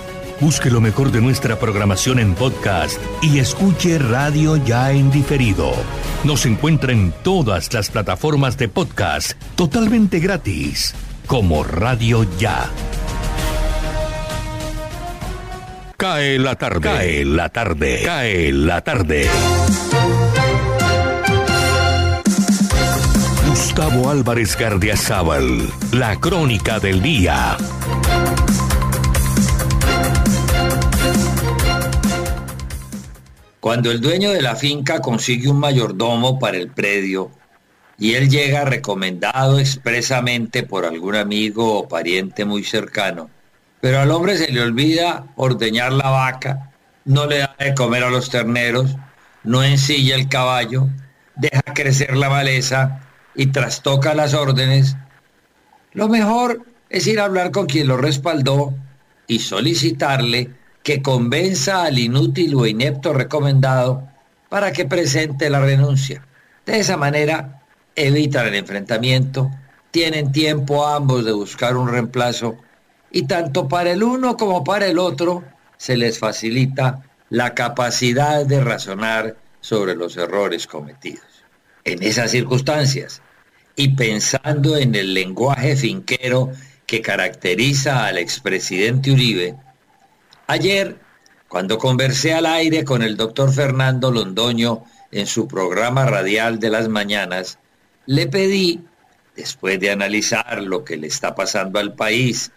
Busque lo mejor de nuestra programación en podcast y escuche Radio Ya en diferido. Nos encuentra en todas las plataformas de podcast totalmente gratis, como Radio Ya. Cae la tarde. Cae la tarde. Cae la tarde. Gustavo Álvarez Gardiazabal, la crónica del día. Cuando el dueño de la finca consigue un mayordomo para el predio y él llega recomendado expresamente por algún amigo o pariente muy cercano, pero al hombre se le olvida ordeñar la vaca, no le da de comer a los terneros, no ensilla el caballo, deja crecer la maleza y trastoca las órdenes, lo mejor es ir a hablar con quien lo respaldó y solicitarle que convenza al inútil o inepto recomendado para que presente la renuncia. De esa manera evitan el enfrentamiento, tienen tiempo ambos de buscar un reemplazo y tanto para el uno como para el otro se les facilita la capacidad de razonar sobre los errores cometidos. En esas circunstancias, y pensando en el lenguaje finquero que caracteriza al expresidente Uribe, Ayer, cuando conversé al aire con el doctor Fernando Londoño en su programa radial de las mañanas, le pedí, después de analizar lo que le está pasando al país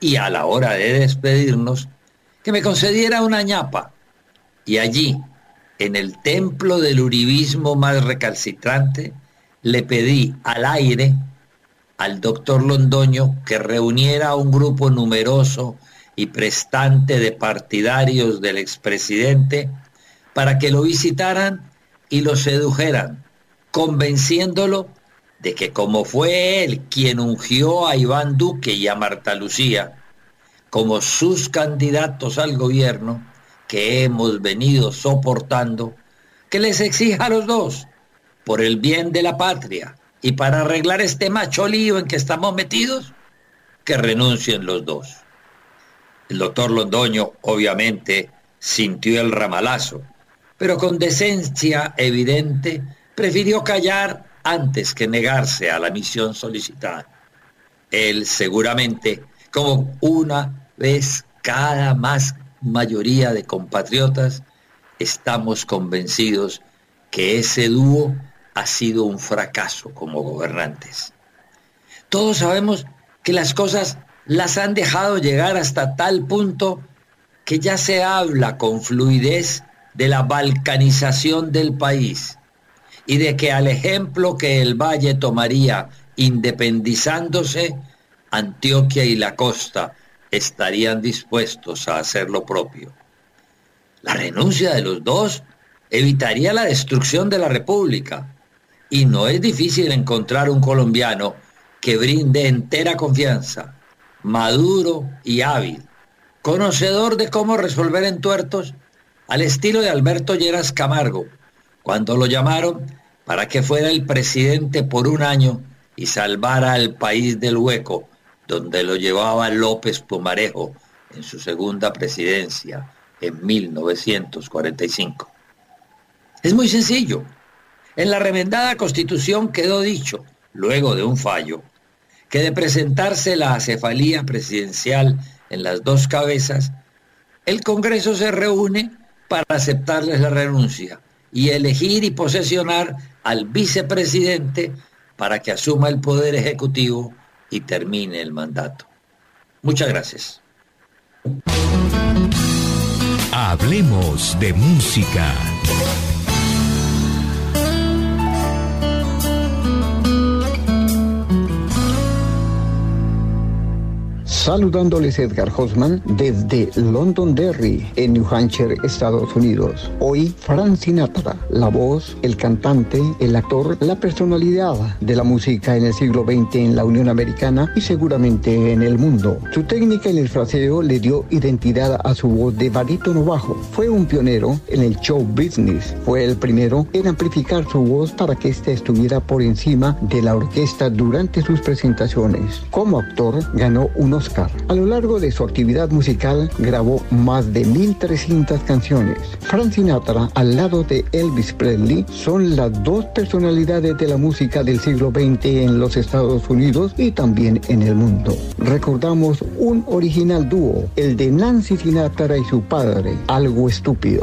y a la hora de despedirnos, que me concediera una ñapa. Y allí, en el templo del uribismo más recalcitrante, le pedí al aire al doctor Londoño que reuniera a un grupo numeroso y prestante de partidarios del expresidente para que lo visitaran y lo sedujeran, convenciéndolo de que como fue él quien ungió a Iván Duque y a Marta Lucía como sus candidatos al gobierno que hemos venido soportando, que les exija a los dos, por el bien de la patria y para arreglar este macho lío en que estamos metidos, que renuncien los dos. El doctor Londoño, obviamente, sintió el ramalazo, pero con decencia evidente prefirió callar antes que negarse a la misión solicitada. Él seguramente, como una vez cada más mayoría de compatriotas, estamos convencidos que ese dúo ha sido un fracaso como gobernantes. Todos sabemos que las cosas las han dejado llegar hasta tal punto que ya se habla con fluidez de la balcanización del país y de que al ejemplo que el Valle tomaría independizándose, Antioquia y la costa estarían dispuestos a hacer lo propio. La renuncia de los dos evitaría la destrucción de la República y no es difícil encontrar un colombiano que brinde entera confianza maduro y hábil, conocedor de cómo resolver entuertos al estilo de Alberto Lleras Camargo, cuando lo llamaron para que fuera el presidente por un año y salvara al país del hueco donde lo llevaba López Pumarejo en su segunda presidencia en 1945. Es muy sencillo. En la remendada constitución quedó dicho, luego de un fallo, que de presentarse la acefalía presidencial en las dos cabezas, el Congreso se reúne para aceptarles la renuncia y elegir y posesionar al vicepresidente para que asuma el poder ejecutivo y termine el mandato. Muchas gracias. Hablemos de música. Saludándoles Edgar Hosman desde Londonderry, en New Hampshire, Estados Unidos. Hoy, Frank Sinatra, la voz, el cantante, el actor, la personalidad de la música en el siglo XX en la Unión Americana y seguramente en el mundo. Su técnica en el fraseo le dio identidad a su voz de barítono bajo. Fue un pionero en el show business. Fue el primero en amplificar su voz para que ésta estuviera por encima de la orquesta durante sus presentaciones. Como actor, ganó un A lo largo de su actividad musical, grabó más de 1.300 canciones. Frank Sinatra, al lado de Elvis Presley, son las dos personalidades de la música del siglo XX en los Estados Unidos y también en el mundo. Recordamos un original dúo, el de Nancy Sinatra y su padre, algo estúpido.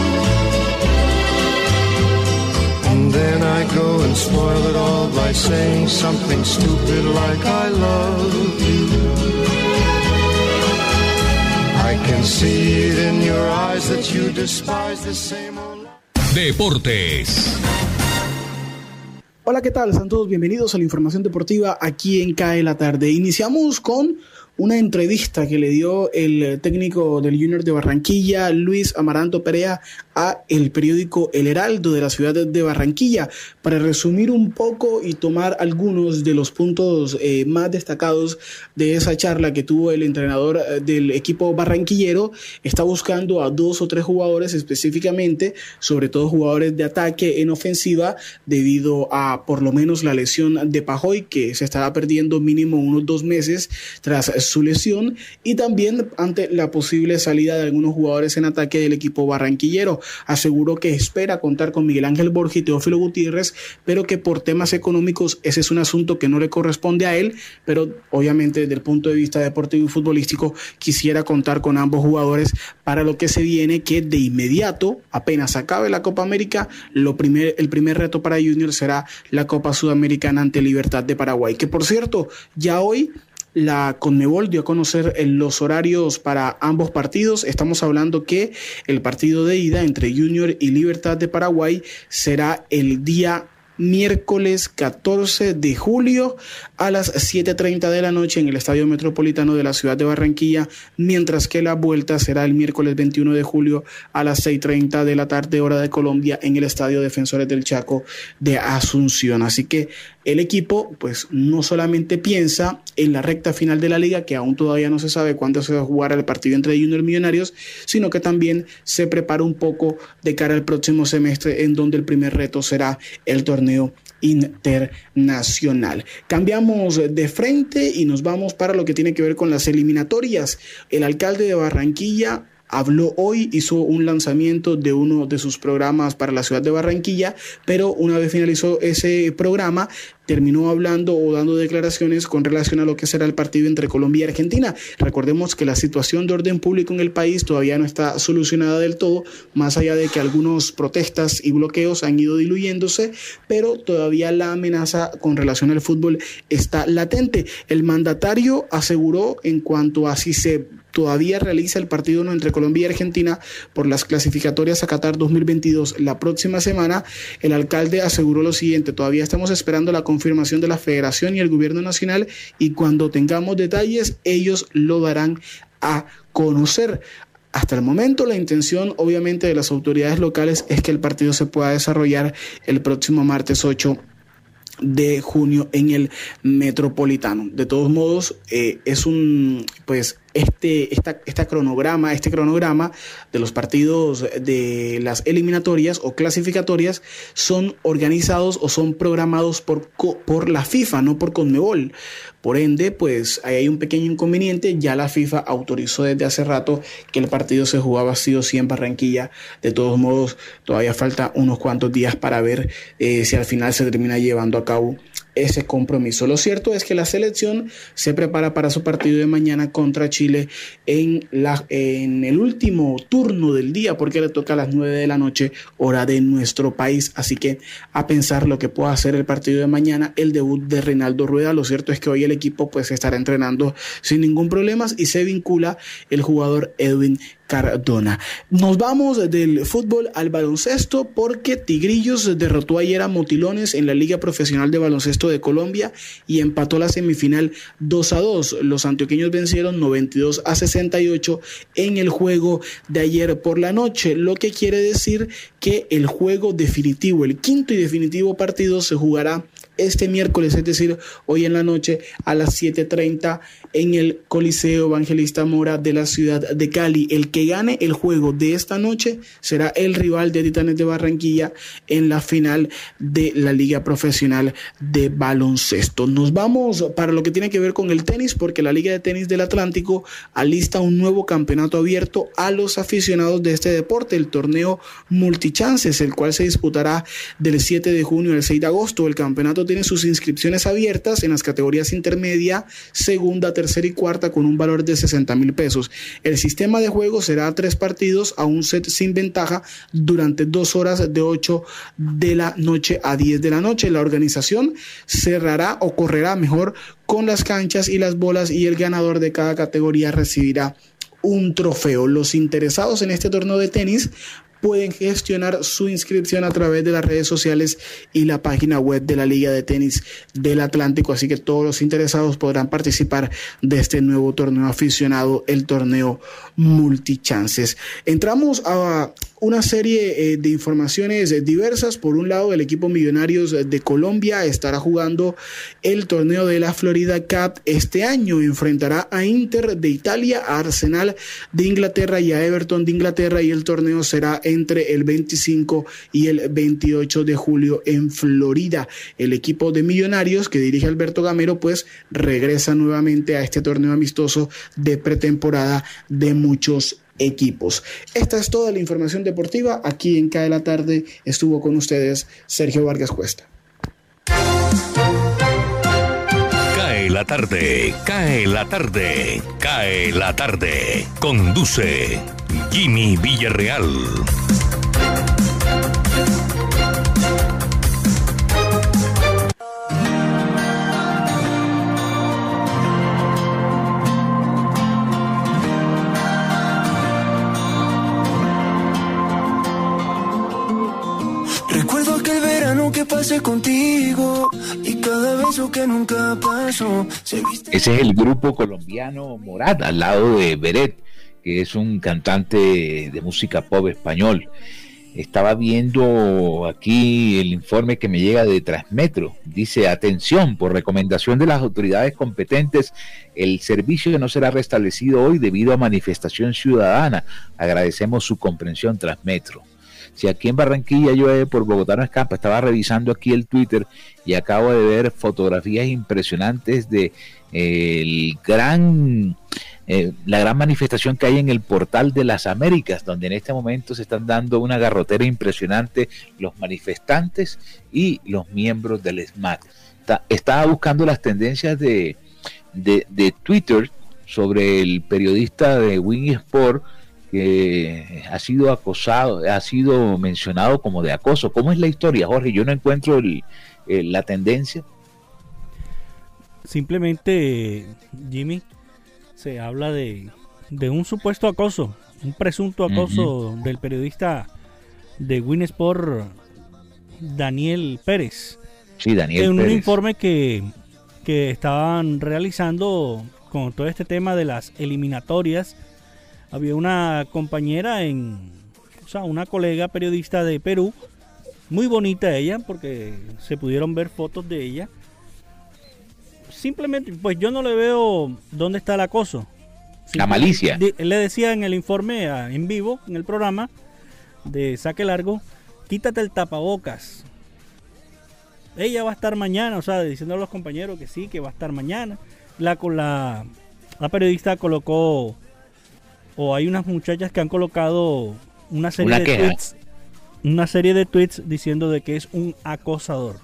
And then I go and spoil it all by saying something stupid like I love you. I can see it in your eyes that you despise the same old. Deportes. Hola, ¿qué tal? Sean todos bienvenidos a la información deportiva aquí en CAE la tarde. Iniciamos con una entrevista que le dio el técnico del Junior de Barranquilla, Luis Amaranto Perea, a el periódico El Heraldo de la ciudad de Barranquilla, para resumir un poco y tomar algunos de los puntos eh, más destacados de esa charla que tuvo el entrenador eh, del equipo barranquillero. Está buscando a dos o tres jugadores específicamente, sobre todo jugadores de ataque en ofensiva, debido a por lo menos la lesión de Pajoy, que se estará perdiendo mínimo unos dos meses tras su lesión y también ante la posible salida de algunos jugadores en ataque del equipo barranquillero. Aseguró que espera contar con Miguel Ángel Borges y Teófilo Gutiérrez, pero que por temas económicos ese es un asunto que no le corresponde a él, pero obviamente desde el punto de vista deportivo y futbolístico quisiera contar con ambos jugadores para lo que se viene, que de inmediato, apenas acabe la Copa América, lo primer, el primer reto para Junior será la Copa Sudamericana ante Libertad de Paraguay, que por cierto, ya hoy la Conmebol dio a conocer los horarios para ambos partidos. Estamos hablando que el partido de ida entre Junior y Libertad de Paraguay será el día miércoles 14 de julio a las 7.30 de la noche en el Estadio Metropolitano de la ciudad de Barranquilla, mientras que la vuelta será el miércoles 21 de julio a las 6.30 de la tarde hora de Colombia en el Estadio Defensores del Chaco de Asunción. Así que el equipo pues no solamente piensa en la recta final de la liga, que aún todavía no se sabe cuándo se va a jugar el partido entre Junior Millonarios, sino que también se prepara un poco de cara al próximo semestre en donde el primer reto será el torneo internacional. Cambiamos de frente y nos vamos para lo que tiene que ver con las eliminatorias. El alcalde de Barranquilla habló hoy, hizo un lanzamiento de uno de sus programas para la ciudad de Barranquilla, pero una vez finalizó ese programa, terminó hablando o dando declaraciones con relación a lo que será el partido entre Colombia y Argentina. Recordemos que la situación de orden público en el país todavía no está solucionada del todo, más allá de que algunos protestas y bloqueos han ido diluyéndose, pero todavía la amenaza con relación al fútbol está latente. El mandatario aseguró en cuanto a si se todavía realiza el partido entre Colombia y Argentina por las clasificatorias a Qatar 2022 la próxima semana, el alcalde aseguró lo siguiente, todavía estamos esperando la confirmación de la federación y el gobierno nacional y cuando tengamos detalles ellos lo darán a conocer. Hasta el momento la intención obviamente de las autoridades locales es que el partido se pueda desarrollar el próximo martes 8 de junio en el metropolitano. De todos modos, eh, es un, pues este, esta, esta cronograma, este cronograma de los partidos de las eliminatorias o clasificatorias son organizados o son programados por, por la FIFA, no por Conmebol. Por ende, pues ahí hay un pequeño inconveniente. Ya la FIFA autorizó desde hace rato que el partido se jugaba así o sí en Barranquilla. De todos modos, todavía falta unos cuantos días para ver eh, si al final se termina llevando a cabo ese compromiso. Lo cierto es que la selección se prepara para su partido de mañana contra Chile en, la, en el último turno del día, porque le toca a las 9 de la noche, hora de nuestro país. Así que a pensar lo que pueda hacer el partido de mañana, el debut de Reinaldo Rueda. Lo cierto es que hoy el equipo pues estará entrenando sin ningún problema y se vincula el jugador Edwin Cardona. Nos vamos del fútbol al baloncesto porque Tigrillos derrotó ayer a Motilones en la Liga Profesional de Baloncesto de Colombia y empató la semifinal 2 a 2. Los antioqueños vencieron 92 a 68 en el juego de ayer por la noche, lo que quiere decir que el juego definitivo, el quinto y definitivo partido se jugará este miércoles, es decir, hoy en la noche a las 7.30 en el Coliseo Evangelista Mora de la ciudad de Cali. El que gane el juego de esta noche será el rival de Titanes de Barranquilla en la final de la Liga Profesional de Baloncesto. Nos vamos para lo que tiene que ver con el tenis, porque la Liga de Tenis del Atlántico alista un nuevo campeonato abierto a los aficionados de este deporte, el torneo Multichances, el cual se disputará del 7 de junio al 6 de agosto. El campeonato tiene sus inscripciones abiertas en las categorías intermedia, segunda, tercera y cuarta con un valor de 60 mil pesos. El sistema de juego será tres partidos a un set sin ventaja durante dos horas de 8 de la noche a 10 de la noche. La organización cerrará o correrá mejor con las canchas y las bolas y el ganador de cada categoría recibirá un trofeo. Los interesados en este torneo de tenis pueden gestionar su inscripción a través de las redes sociales y la página web de la Liga de Tenis del Atlántico. Así que todos los interesados podrán participar de este nuevo torneo aficionado, el torneo Multichances. Entramos a una serie eh, de informaciones diversas. Por un lado, el equipo Millonarios de Colombia estará jugando el torneo de la Florida Cup este año. Enfrentará a Inter de Italia, a Arsenal de Inglaterra y a Everton de Inglaterra y el torneo será entre el 25 y el 28 de julio en Florida. El equipo de Millonarios que dirige Alberto Gamero pues regresa nuevamente a este torneo amistoso de pretemporada de muchos equipos. Esta es toda la información deportiva. Aquí en CAE la tarde estuvo con ustedes Sergio Vargas Cuesta. Cae la tarde, cae la tarde, cae la tarde. Conduce Jimmy Villarreal. Ese es el grupo colombiano Morat, al lado de Beret, que es un cantante de música pop español. Estaba viendo aquí el informe que me llega de Transmetro. Dice, atención, por recomendación de las autoridades competentes, el servicio no será restablecido hoy debido a manifestación ciudadana. Agradecemos su comprensión, Transmetro. Si aquí en Barranquilla llueve por Bogotá no escapa, estaba revisando aquí el Twitter y acabo de ver fotografías impresionantes de eh, eh, la gran manifestación que hay en el portal de las Américas, donde en este momento se están dando una garrotera impresionante los manifestantes y los miembros del SMAT. Estaba buscando las tendencias de, de, de Twitter sobre el periodista de Wing Sport que ha sido acosado, ha sido mencionado como de acoso. ¿Cómo es la historia, Jorge? Yo no encuentro el- el- la tendencia. Simplemente, Jimmy, se habla de, de un supuesto acoso, un presunto acoso del periodista de Winsport, Daniel Pérez. Sí, Daniel en un informe que, que estaban realizando con todo este tema de las eliminatorias, había una compañera en, o sea, una colega periodista de Perú, muy bonita ella, porque se pudieron ver fotos de ella. Simplemente, pues yo no le veo dónde está el acoso. La malicia. Le decía en el informe en vivo, en el programa de Saque Largo, quítate el tapabocas. Ella va a estar mañana, o sea, diciendo a los compañeros que sí, que va a estar mañana. La, la, la periodista colocó, o hay unas muchachas que han colocado una serie Una de queja. tweets, una serie de tweets diciendo de que es un acosador.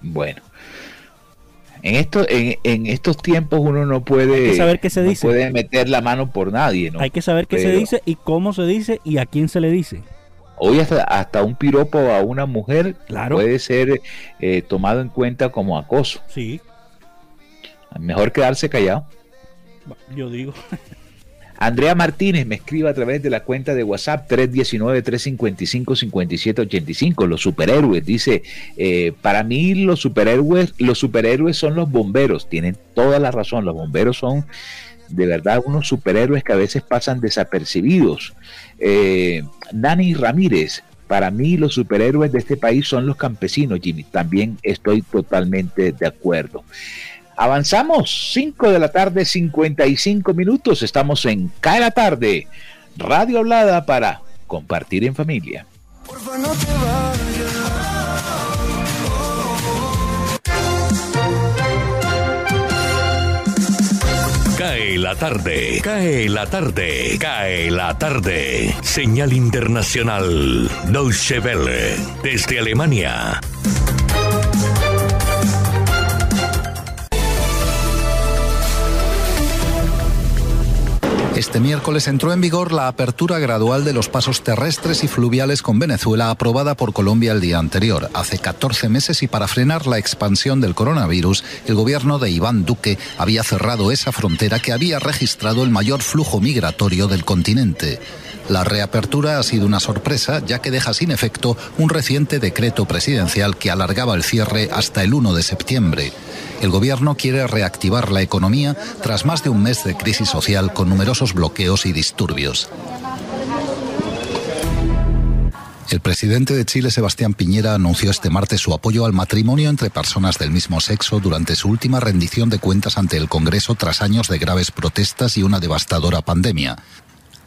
Bueno. En, esto, en, en estos tiempos uno no puede, que saber qué se no dice. puede meter la mano por nadie, ¿no? Hay que saber qué se dice y cómo se dice y a quién se le dice. Hoy hasta, hasta un piropo a una mujer Claro. puede ser eh, tomado en cuenta como acoso. Sí, Mejor quedarse callado. yo digo. Andrea Martínez me escribe a través de la cuenta de WhatsApp 319-355-5785. Los superhéroes, dice, eh, para mí los superhéroes, los superhéroes son los bomberos. Tienen toda la razón. Los bomberos son de verdad unos superhéroes que a veces pasan desapercibidos. Eh, Nani Ramírez, para mí los superhéroes de este país son los campesinos, Jimmy. También estoy totalmente de acuerdo. Avanzamos, 5 de la tarde, 55 minutos. Estamos en Cae la tarde, radio hablada para compartir en familia. Cae la tarde, cae la tarde, cae la tarde. Señal internacional, Deutsche Welle, desde Alemania. Este miércoles entró en vigor la apertura gradual de los pasos terrestres y fluviales con Venezuela aprobada por Colombia el día anterior, hace 14 meses y para frenar la expansión del coronavirus, el gobierno de Iván Duque había cerrado esa frontera que había registrado el mayor flujo migratorio del continente. La reapertura ha sido una sorpresa ya que deja sin efecto un reciente decreto presidencial que alargaba el cierre hasta el 1 de septiembre. El gobierno quiere reactivar la economía tras más de un mes de crisis social con numerosos bloqueos y disturbios. El presidente de Chile, Sebastián Piñera, anunció este martes su apoyo al matrimonio entre personas del mismo sexo durante su última rendición de cuentas ante el Congreso tras años de graves protestas y una devastadora pandemia.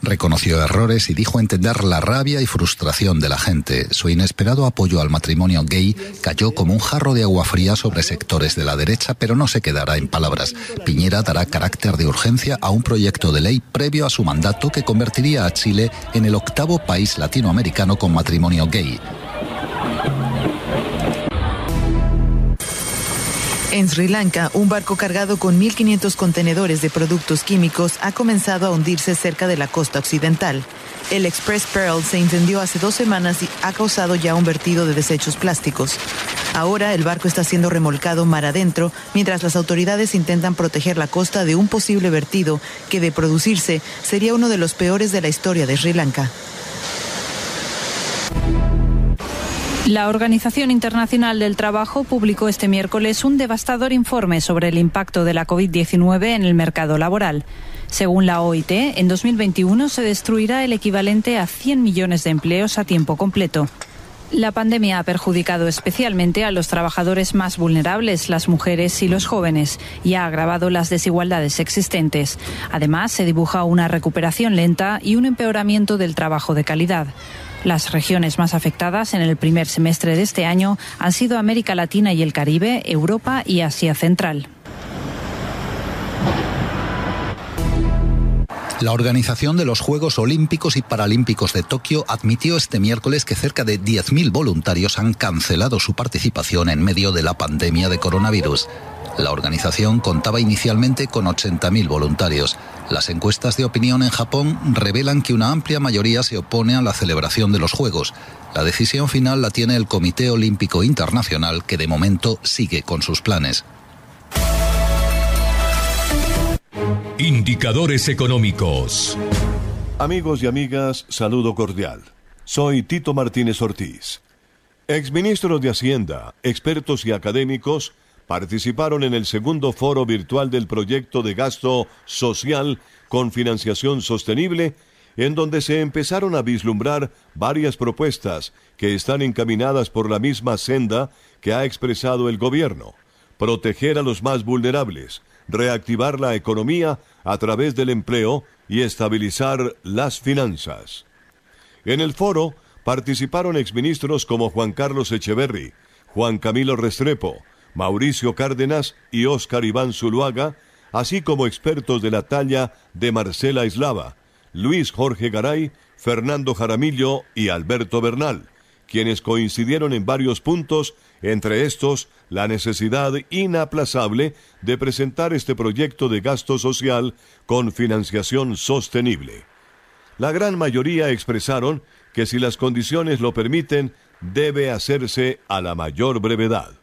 Reconoció errores y dijo entender la rabia y frustración de la gente. Su inesperado apoyo al matrimonio gay cayó como un jarro de agua fría sobre sectores de la derecha, pero no se quedará en palabras. Piñera dará carácter de urgencia a un proyecto de ley previo a su mandato que convertiría a Chile en el octavo país latinoamericano con matrimonio gay. En Sri Lanka, un barco cargado con 1.500 contenedores de productos químicos ha comenzado a hundirse cerca de la costa occidental. El Express Pearl se incendió hace dos semanas y ha causado ya un vertido de desechos plásticos. Ahora el barco está siendo remolcado mar adentro mientras las autoridades intentan proteger la costa de un posible vertido que de producirse sería uno de los peores de la historia de Sri Lanka. La Organización Internacional del Trabajo publicó este miércoles un devastador informe sobre el impacto de la COVID-19 en el mercado laboral. Según la OIT, en 2021 se destruirá el equivalente a 100 millones de empleos a tiempo completo. La pandemia ha perjudicado especialmente a los trabajadores más vulnerables, las mujeres y los jóvenes, y ha agravado las desigualdades existentes. Además, se dibuja una recuperación lenta y un empeoramiento del trabajo de calidad. Las regiones más afectadas en el primer semestre de este año han sido América Latina y el Caribe, Europa y Asia Central. La organización de los Juegos Olímpicos y Paralímpicos de Tokio admitió este miércoles que cerca de 10.000 voluntarios han cancelado su participación en medio de la pandemia de coronavirus. La organización contaba inicialmente con 80.000 voluntarios. Las encuestas de opinión en Japón revelan que una amplia mayoría se opone a la celebración de los Juegos. La decisión final la tiene el Comité Olímpico Internacional, que de momento sigue con sus planes. Indicadores económicos. Amigos y amigas, saludo cordial. Soy Tito Martínez Ortiz. Exministros de Hacienda, expertos y académicos participaron en el segundo foro virtual del proyecto de gasto social con financiación sostenible, en donde se empezaron a vislumbrar varias propuestas que están encaminadas por la misma senda que ha expresado el gobierno. Proteger a los más vulnerables, reactivar la economía a través del empleo y estabilizar las finanzas. En el foro participaron exministros como Juan Carlos Echeverry, Juan Camilo Restrepo, Mauricio Cárdenas y Óscar Iván Zuluaga, así como expertos de la talla de Marcela Islava, Luis Jorge Garay, Fernando Jaramillo y Alberto Bernal, quienes coincidieron en varios puntos, entre estos la necesidad inaplazable de presentar este proyecto de gasto social con financiación sostenible. La gran mayoría expresaron que si las condiciones lo permiten, debe hacerse a la mayor brevedad.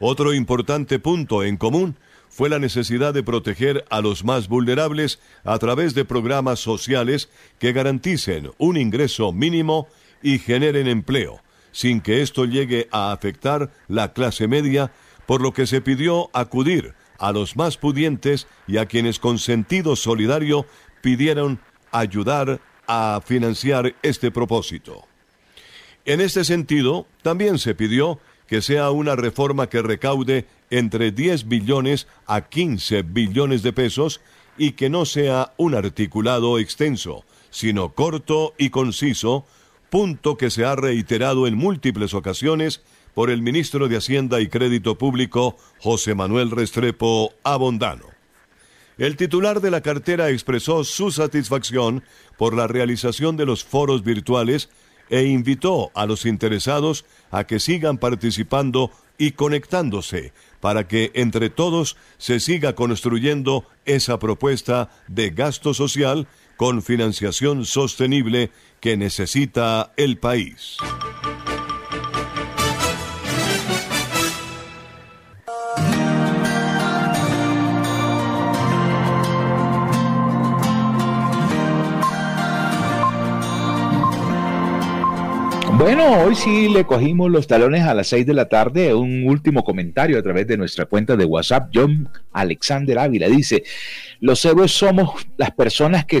Otro importante punto en común fue la necesidad de proteger a los más vulnerables a través de programas sociales que garanticen un ingreso mínimo y generen empleo, sin que esto llegue a afectar la clase media, por lo que se pidió acudir a los más pudientes y a quienes con sentido solidario pidieron ayudar a financiar este propósito. En este sentido, también se pidió que sea una reforma que recaude entre 10 billones a 15 billones de pesos y que no sea un articulado extenso, sino corto y conciso, punto que se ha reiterado en múltiples ocasiones por el ministro de Hacienda y Crédito Público, José Manuel Restrepo Abondano. El titular de la cartera expresó su satisfacción por la realización de los foros virtuales e invitó a los interesados a que sigan participando y conectándose para que entre todos se siga construyendo esa propuesta de gasto social con financiación sostenible que necesita el país. Bueno, hoy sí le cogimos los talones a las seis de la tarde. Un último comentario a través de nuestra cuenta de WhatsApp. John Alexander Ávila dice, los héroes somos las personas que...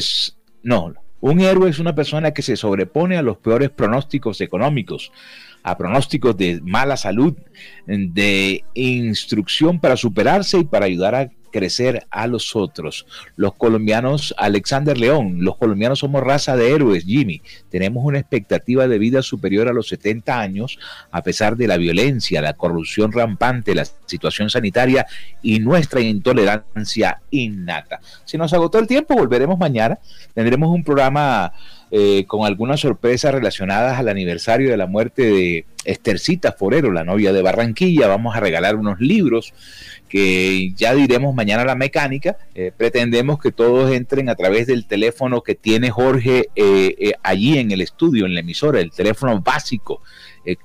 No, un héroe es una persona que se sobrepone a los peores pronósticos económicos, a pronósticos de mala salud, de instrucción para superarse y para ayudar a crecer a los otros. Los colombianos, Alexander León, los colombianos somos raza de héroes, Jimmy. Tenemos una expectativa de vida superior a los 70 años, a pesar de la violencia, la corrupción rampante, la situación sanitaria y nuestra intolerancia innata. Si nos agotó el tiempo, volveremos mañana. Tendremos un programa eh, con algunas sorpresas relacionadas al aniversario de la muerte de Estercita Forero, la novia de Barranquilla. Vamos a regalar unos libros que ya diremos mañana la mecánica. Eh, pretendemos que todos entren a través del teléfono que tiene Jorge eh, eh, allí en el estudio, en la emisora, el teléfono básico,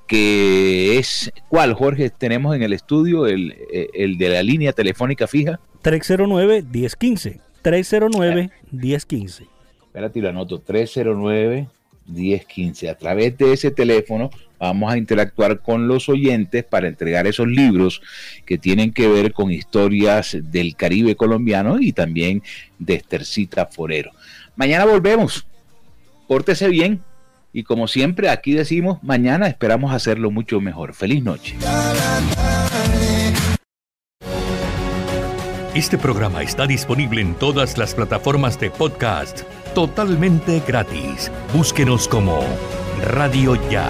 que es, ¿cuál Jorge tenemos en el estudio? El, el de la línea telefónica fija. 309-1015. 309-1015. Espérate, lo anoto. 309 1015. A través de ese teléfono vamos a interactuar con los oyentes para entregar esos libros que tienen que ver con historias del Caribe colombiano y también de Estercita Forero. Mañana volvemos. Pórtese bien y como siempre aquí decimos, mañana esperamos hacerlo mucho mejor. Feliz noche. Este programa está disponible en todas las plataformas de podcast totalmente gratis. Búsquenos como Radio Ya.